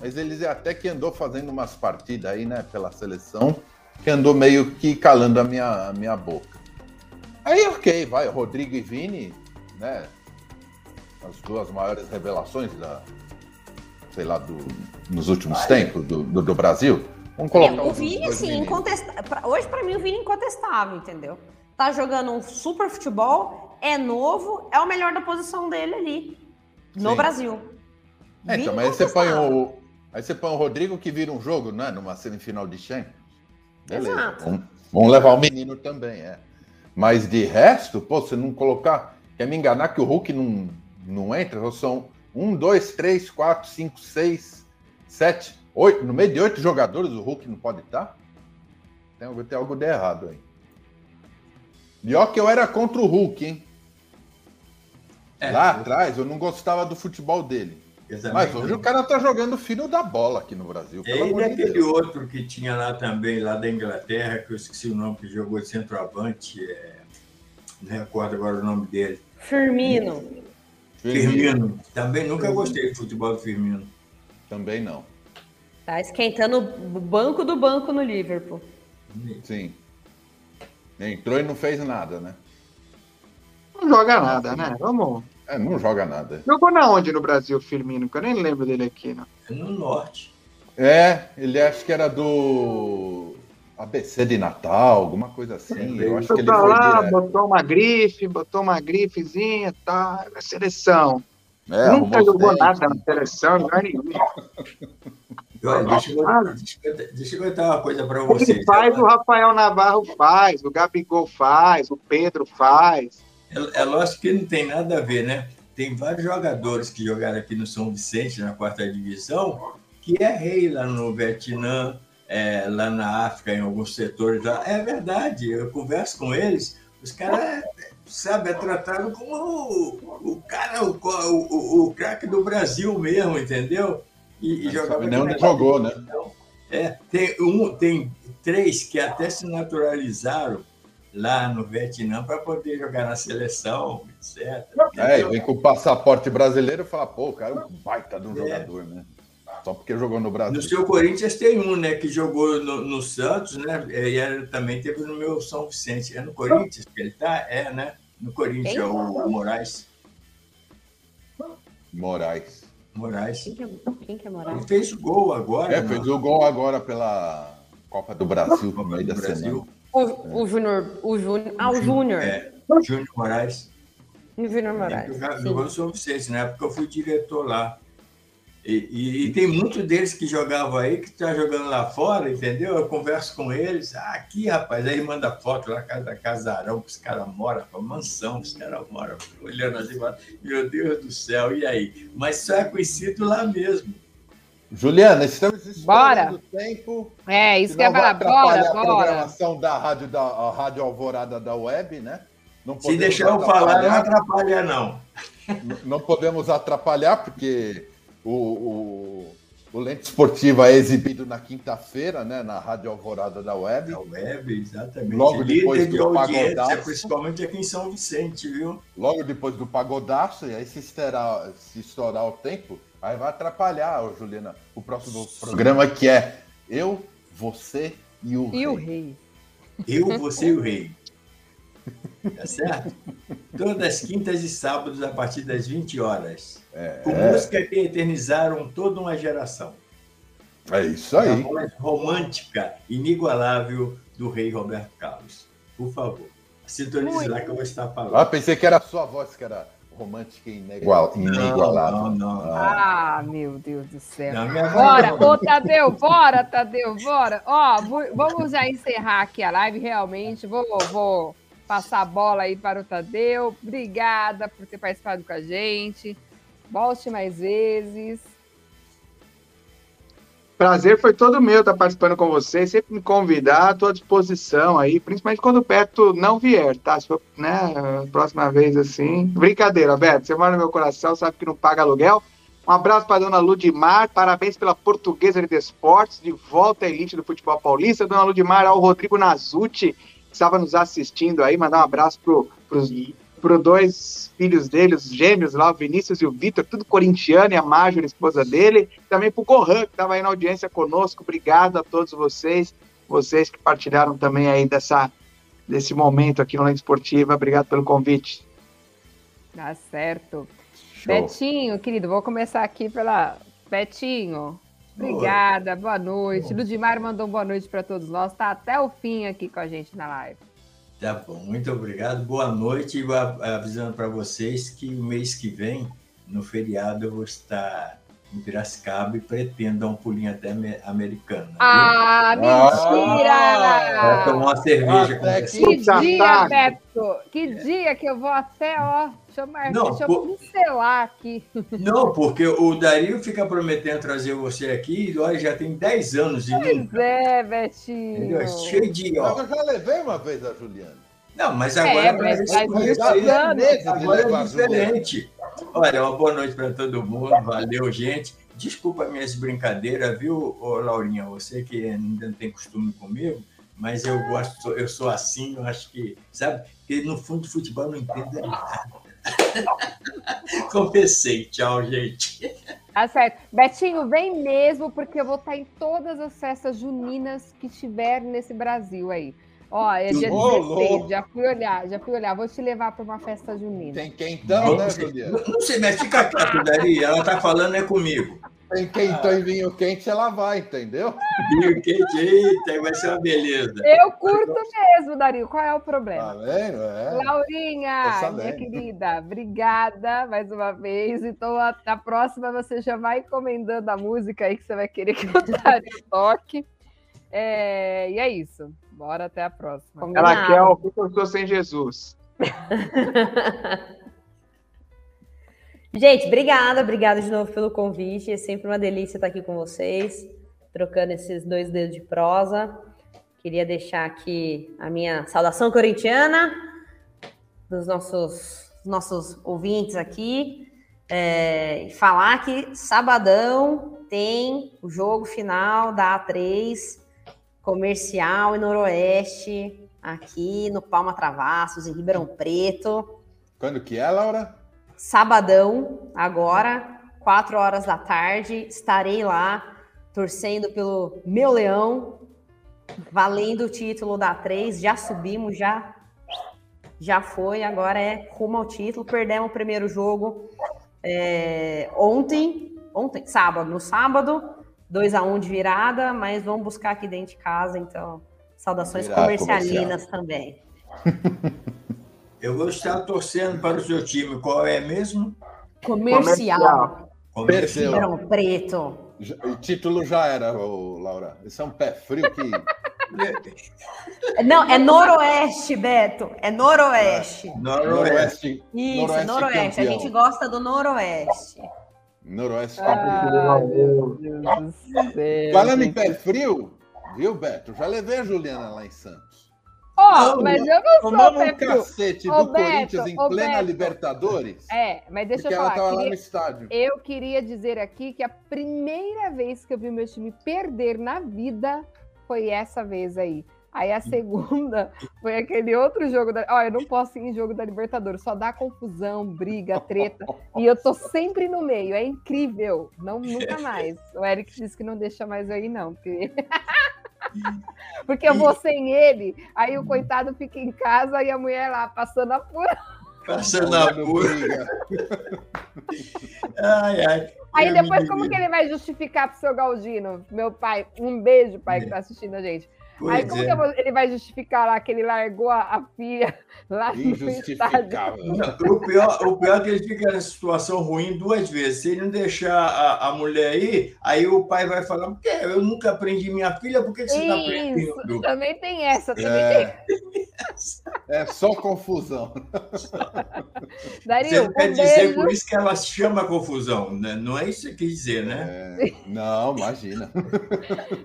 mas ele até que andou fazendo umas partidas aí, né, pela seleção, que andou meio que calando a minha, a minha boca. Aí, ok, vai, Rodrigo e Vini, né, as duas maiores revelações da, sei lá, do, nos últimos tempos do, do, do, Brasil. Vamos colocar é, o Vini, sim, incontestável. Hoje, para mim, o Vini é incontestável, entendeu? Tá jogando um super futebol, é novo, é o melhor da posição dele ali, no sim. Brasil. É, então, mas você põe o, Aí você põe o Rodrigo que vira um jogo, né? Numa semifinal de Champions. Beleza. Exato. Vamos, vamos levar o menino também, é. Mas de resto, pô, você não colocar. Quer me enganar que o Hulk não, não entra? São um, dois, três, quatro, cinco, seis, sete, oito. No meio de oito jogadores, o Hulk não pode estar? Tem, tem algo de errado aí. E ó que eu era contra o Hulk, hein? É, Lá atrás eu não gostava do futebol dele. Mas hoje o cara tá jogando filho da bola aqui no Brasil. Ele e aquele Deus. outro que tinha lá também, lá da Inglaterra, que eu esqueci o nome, que jogou de centroavante. É... Não recordo agora o nome dele. Firmino. Firmino. Firmino. Também nunca Firmino. gostei do futebol do Firmino. Também não. Tá esquentando o banco do banco no Liverpool. Sim. Entrou e não fez nada, né? Não joga nada, né? Vamos. É, não joga nada. Jogou na onde no Brasil, Firmino? Que eu nem lembro dele aqui, não. É no norte. É, ele acho que era do ABC de Natal, alguma coisa assim. Eu acho que ele foi lá, direto. botou uma grife, botou uma grifezinha, tá, na seleção. É, Nunca jogou nada na seleção, lugar nenhum. deixa, eu, deixa eu contar uma coisa para vocês. Ele faz, o Rafael Navarro faz, o Gabigol faz, o Pedro faz. É, é lógico que não tem nada a ver, né? Tem vários jogadores que jogaram aqui no São Vicente, na quarta divisão, que é rei lá no Vietnã, é, lá na África, em alguns setores. Lá. É verdade, eu converso com eles, os caras, sabe, é tratado como o, o cara, o, o, o craque do Brasil mesmo, entendeu? E, e jogava. Não jogou, né? É, tem, um, tem três que até se naturalizaram lá no Vietnã para poder jogar na seleção, etc. É, vem com o passaporte brasileiro e fala, pô, o cara é um baita de um é. jogador, né? Só porque jogou no Brasil. No seu Corinthians tem um, né, que jogou no, no Santos, né? E ele também teve no meu São Vicente. É no Corinthians que ele tá? É, né? No Corinthians, é o, o Moraes. Moraes. Moraes. Quem que, é, quem que é Moraes? Ele fez gol agora. É, fez o gol agora pela Copa do Brasil, meio da Brasil. semana. O, o Júnior. O Júnior. Ah, o Júnior. É, Júnior Moraes. O Júnior Moraes. Jogou no São Vicente, na época eu fui diretor lá. E, e, e, tem muitos deles que jogavam aí, que estão tá jogando lá fora, entendeu? Eu converso com eles. Ah, aqui, rapaz, aí manda foto lá casa, casarão que os caras moram, mansão que os caras moram. Olhando assim, meu Deus do céu, e aí? Mas só é conhecido lá mesmo. Juliana, estamos estourando tempo. É, isso que é falar. Bora, a programação da rádio, da rádio Alvorada da Web, né? Se deixar eu falar, não atrapalha, não. Não podemos atrapalhar, porque o, o, o Lente Esportiva é exibido na quinta-feira, né? Na Rádio Alvorada da Web. Da Web, exatamente. Logo depois do de Pagodaço. Principalmente aqui em São Vicente, viu? Logo depois do Pagodaço, e aí se estourar, se estourar o tempo Aí vai atrapalhar, Juliana, o próximo programa que é Eu, Você e o e Rei. o Rei. Eu, Você e o Rei. Tá certo? Todas as quintas e sábados, a partir das 20 horas. É, com é... música que eternizaram toda uma geração. É isso aí. A voz romântica, inigualável do rei Roberto Carlos. Por favor, sintonize lá que eu vou estar falando. Ah, pensei que era a sua voz que era romântica e inigualável. Não, não, não. Ah, meu Deus do céu. Não, bora, ô Tadeu, bora, Tadeu, bora. Ó, vamos já encerrar aqui a live, realmente. Vou, vou passar a bola aí para o Tadeu. Obrigada por ter participado com a gente. Volte mais vezes. Prazer foi todo meu estar participando com você. Sempre me convidar, estou à disposição aí, principalmente quando o Beto não vier, tá? Se for, né, próxima vez assim. Brincadeira, Beto, você mora no meu coração, sabe que não paga aluguel. Um abraço para a dona Ludimar, parabéns pela portuguesa de esportes, de volta à elite do futebol paulista. Dona Ludimar, ao Rodrigo Nazuti, que estava nos assistindo aí, mandar um abraço para os para dois filhos dele, os gêmeos lá, o Vinícius e o Vitor, tudo corintiano, e a Major, esposa dele. Também para o Gohan, que estava aí na audiência conosco. Obrigado a todos vocês, vocês que partilharam também aí dessa, desse momento aqui no Lente Esportiva. Obrigado pelo convite. Tá certo. Show. Betinho, querido, vou começar aqui pela. Betinho, obrigada, boa noite. Ludimar mandou boa noite para todos nós, tá até o fim aqui com a gente na live. Tá bom, muito obrigado. Boa noite. E avisando para vocês que o mês que vem, no feriado, eu vou estar em Piracicaba e pretendo dar um pulinho até americana. Ah, mentira! Ah, tomar uma cerveja com você. Que dia, Beto! Que dia que eu vou até, ó. Deixa eu, não, deixa eu por... pincelar aqui. Não, porque o Dario fica prometendo trazer você aqui, e olha, já tem 10 anos. E pois nunca. é, Betinho. Entendeu? É cheio de. Ó. Mas eu já levei uma vez a Juliana. Não, mas agora é, mas, mas, mas, agora é diferente. Olha, uma boa noite para todo mundo. Valeu, gente. Desculpa minhas brincadeiras, viu, Laurinha? Você que ainda não tem costume comigo, mas eu gosto, eu sou assim, eu acho que, sabe? Porque no fundo de futebol não entendo nada. Confessei. Tchau, gente. Tá certo. Betinho, vem mesmo, porque eu vou estar em todas as festas juninas que tiver nesse Brasil aí. Ó, é dia oh, 16, já fui olhar, já fui olhar. Vou te levar para uma festa junina. Tem quentão, né, Juliana? Não, não sei, mas fica quieto, Dari. Ela tá falando é comigo. Tem quentão ah. e vinho quente, ela vai, entendeu? Vinho quente, eita, vai ser uma beleza. Eu curto mesmo, Dario. Qual é o problema? Tá vendo? É. Laurinha, minha querida, obrigada mais uma vez. Então, a, a, próxima você já vai encomendando a música aí que você vai querer que o Dario toque. É, e é isso. Bora até a próxima. Ela quer o que eu sou sem Jesus. Gente, obrigada, obrigada de novo pelo convite. É sempre uma delícia estar aqui com vocês, trocando esses dois dedos de prosa. Queria deixar aqui a minha saudação corintiana dos nossos, nossos ouvintes aqui. É, e falar que sabadão tem o jogo final da A3 comercial e noroeste aqui no Palma Travassos, em Ribeirão Preto. Quando que é, Laura? sabadão, agora, quatro horas da tarde, estarei lá torcendo pelo meu leão, valendo o título da 3. Já subimos, já já foi, agora é rumo ao título. Perdemos o primeiro jogo é, ontem, ontem, sábado, no sábado, 2 a 1 um de virada, mas vamos buscar aqui dentro de casa, então. Saudações Virar comercialinas comercial. também. Eu vou estar torcendo para o seu time. Qual é mesmo? Comercial. Comercial. Ribeirão Preto. O título já era, Laura. Isso é um pé frio que. Não, é Noroeste, Beto. É Noroeste. É. Noroeste. Isso, Noroeste. noroeste. A gente gosta do Noroeste. Noroeste. Ah, meu Deus Falando em pé frio, viu, Beto? Já levei a Juliana lá em Santos. Ó, oh, mas eu não sou Pep. um cacete do Beto, Corinthians em plena Beto. Libertadores. É, mas deixa eu falar. Ela tava queria, lá no estádio. Eu queria dizer aqui que a primeira vez que eu vi meu time perder na vida foi essa vez aí. Aí a segunda foi aquele outro jogo da. Ó, eu não posso ir em jogo da Libertadores, só dá confusão, briga, treta. e eu tô sempre no meio, é incrível. Não, nunca mais. O Eric disse que não deixa mais eu ir, não. Porque... Porque eu vou sem ele, aí o coitado fica em casa e a mulher lá passando a pura. Passando a pura. ai, ai. Aí depois, como que ele vai justificar pro seu Galdino, meu pai? Um beijo, pai, que tá assistindo a gente. Pois Aí como é. que ele vai justificar lá que ele largou a, a filha lá no estádio? o, pior, o pior é que ele fica nessa situação ruim duas vezes. Se ele não deixar a, a mulher ir, aí o pai vai falar, porque eu nunca aprendi minha filha, por que, que você está aprendendo? Também tem essa, também é. tem. É só confusão. Dario, você quer um dizer por isso que ela chama confusão, né? Não é isso que quer dizer, né? É... Não, imagina.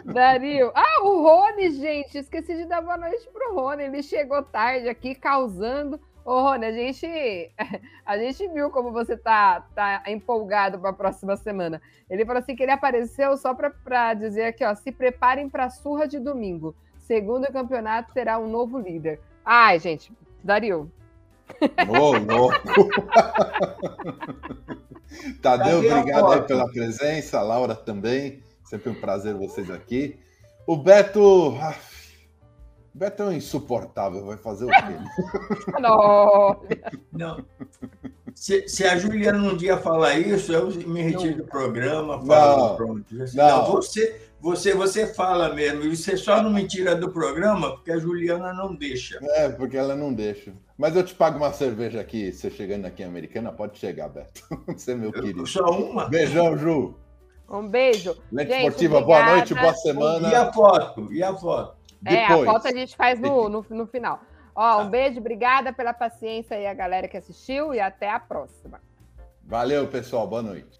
Dario. Ah, o Rony, gente. Esqueci de dar boa noite pro Rony. Ele chegou tarde aqui, causando. Ô, Rony, a gente, a gente viu como você tá, tá empolgado para a próxima semana. Ele falou assim que ele apareceu só para dizer aqui, ó, se preparem para a surra de domingo. Segundo campeonato terá um novo líder. Ai, gente, Dario. Ô, louco! Tadeu, obrigado aí pela presença. Laura também. Sempre um prazer vocês aqui. O Beto. Ah, o Beto é um insuportável, vai fazer o quê? Não. Não. Se, se, a Juliana um dia falar isso, eu me retiro do programa, falo, não, pronto. Não. não. você, você, você fala mesmo, e você só não me tira do programa porque a Juliana não deixa. É, porque ela não deixa. Mas eu te pago uma cerveja aqui, você chegando aqui em Americana, pode chegar, Beto. Você é meu querido. Só uma? Beijão, Ju. Um beijo. Lente gente, Esportiva, obrigada. boa noite, boa semana. E a foto? E a foto? É, Depois. a foto a gente faz no, no, no final. Ó, um beijo, obrigada pela paciência aí a galera que assistiu e até a próxima. Valeu, pessoal. Boa noite.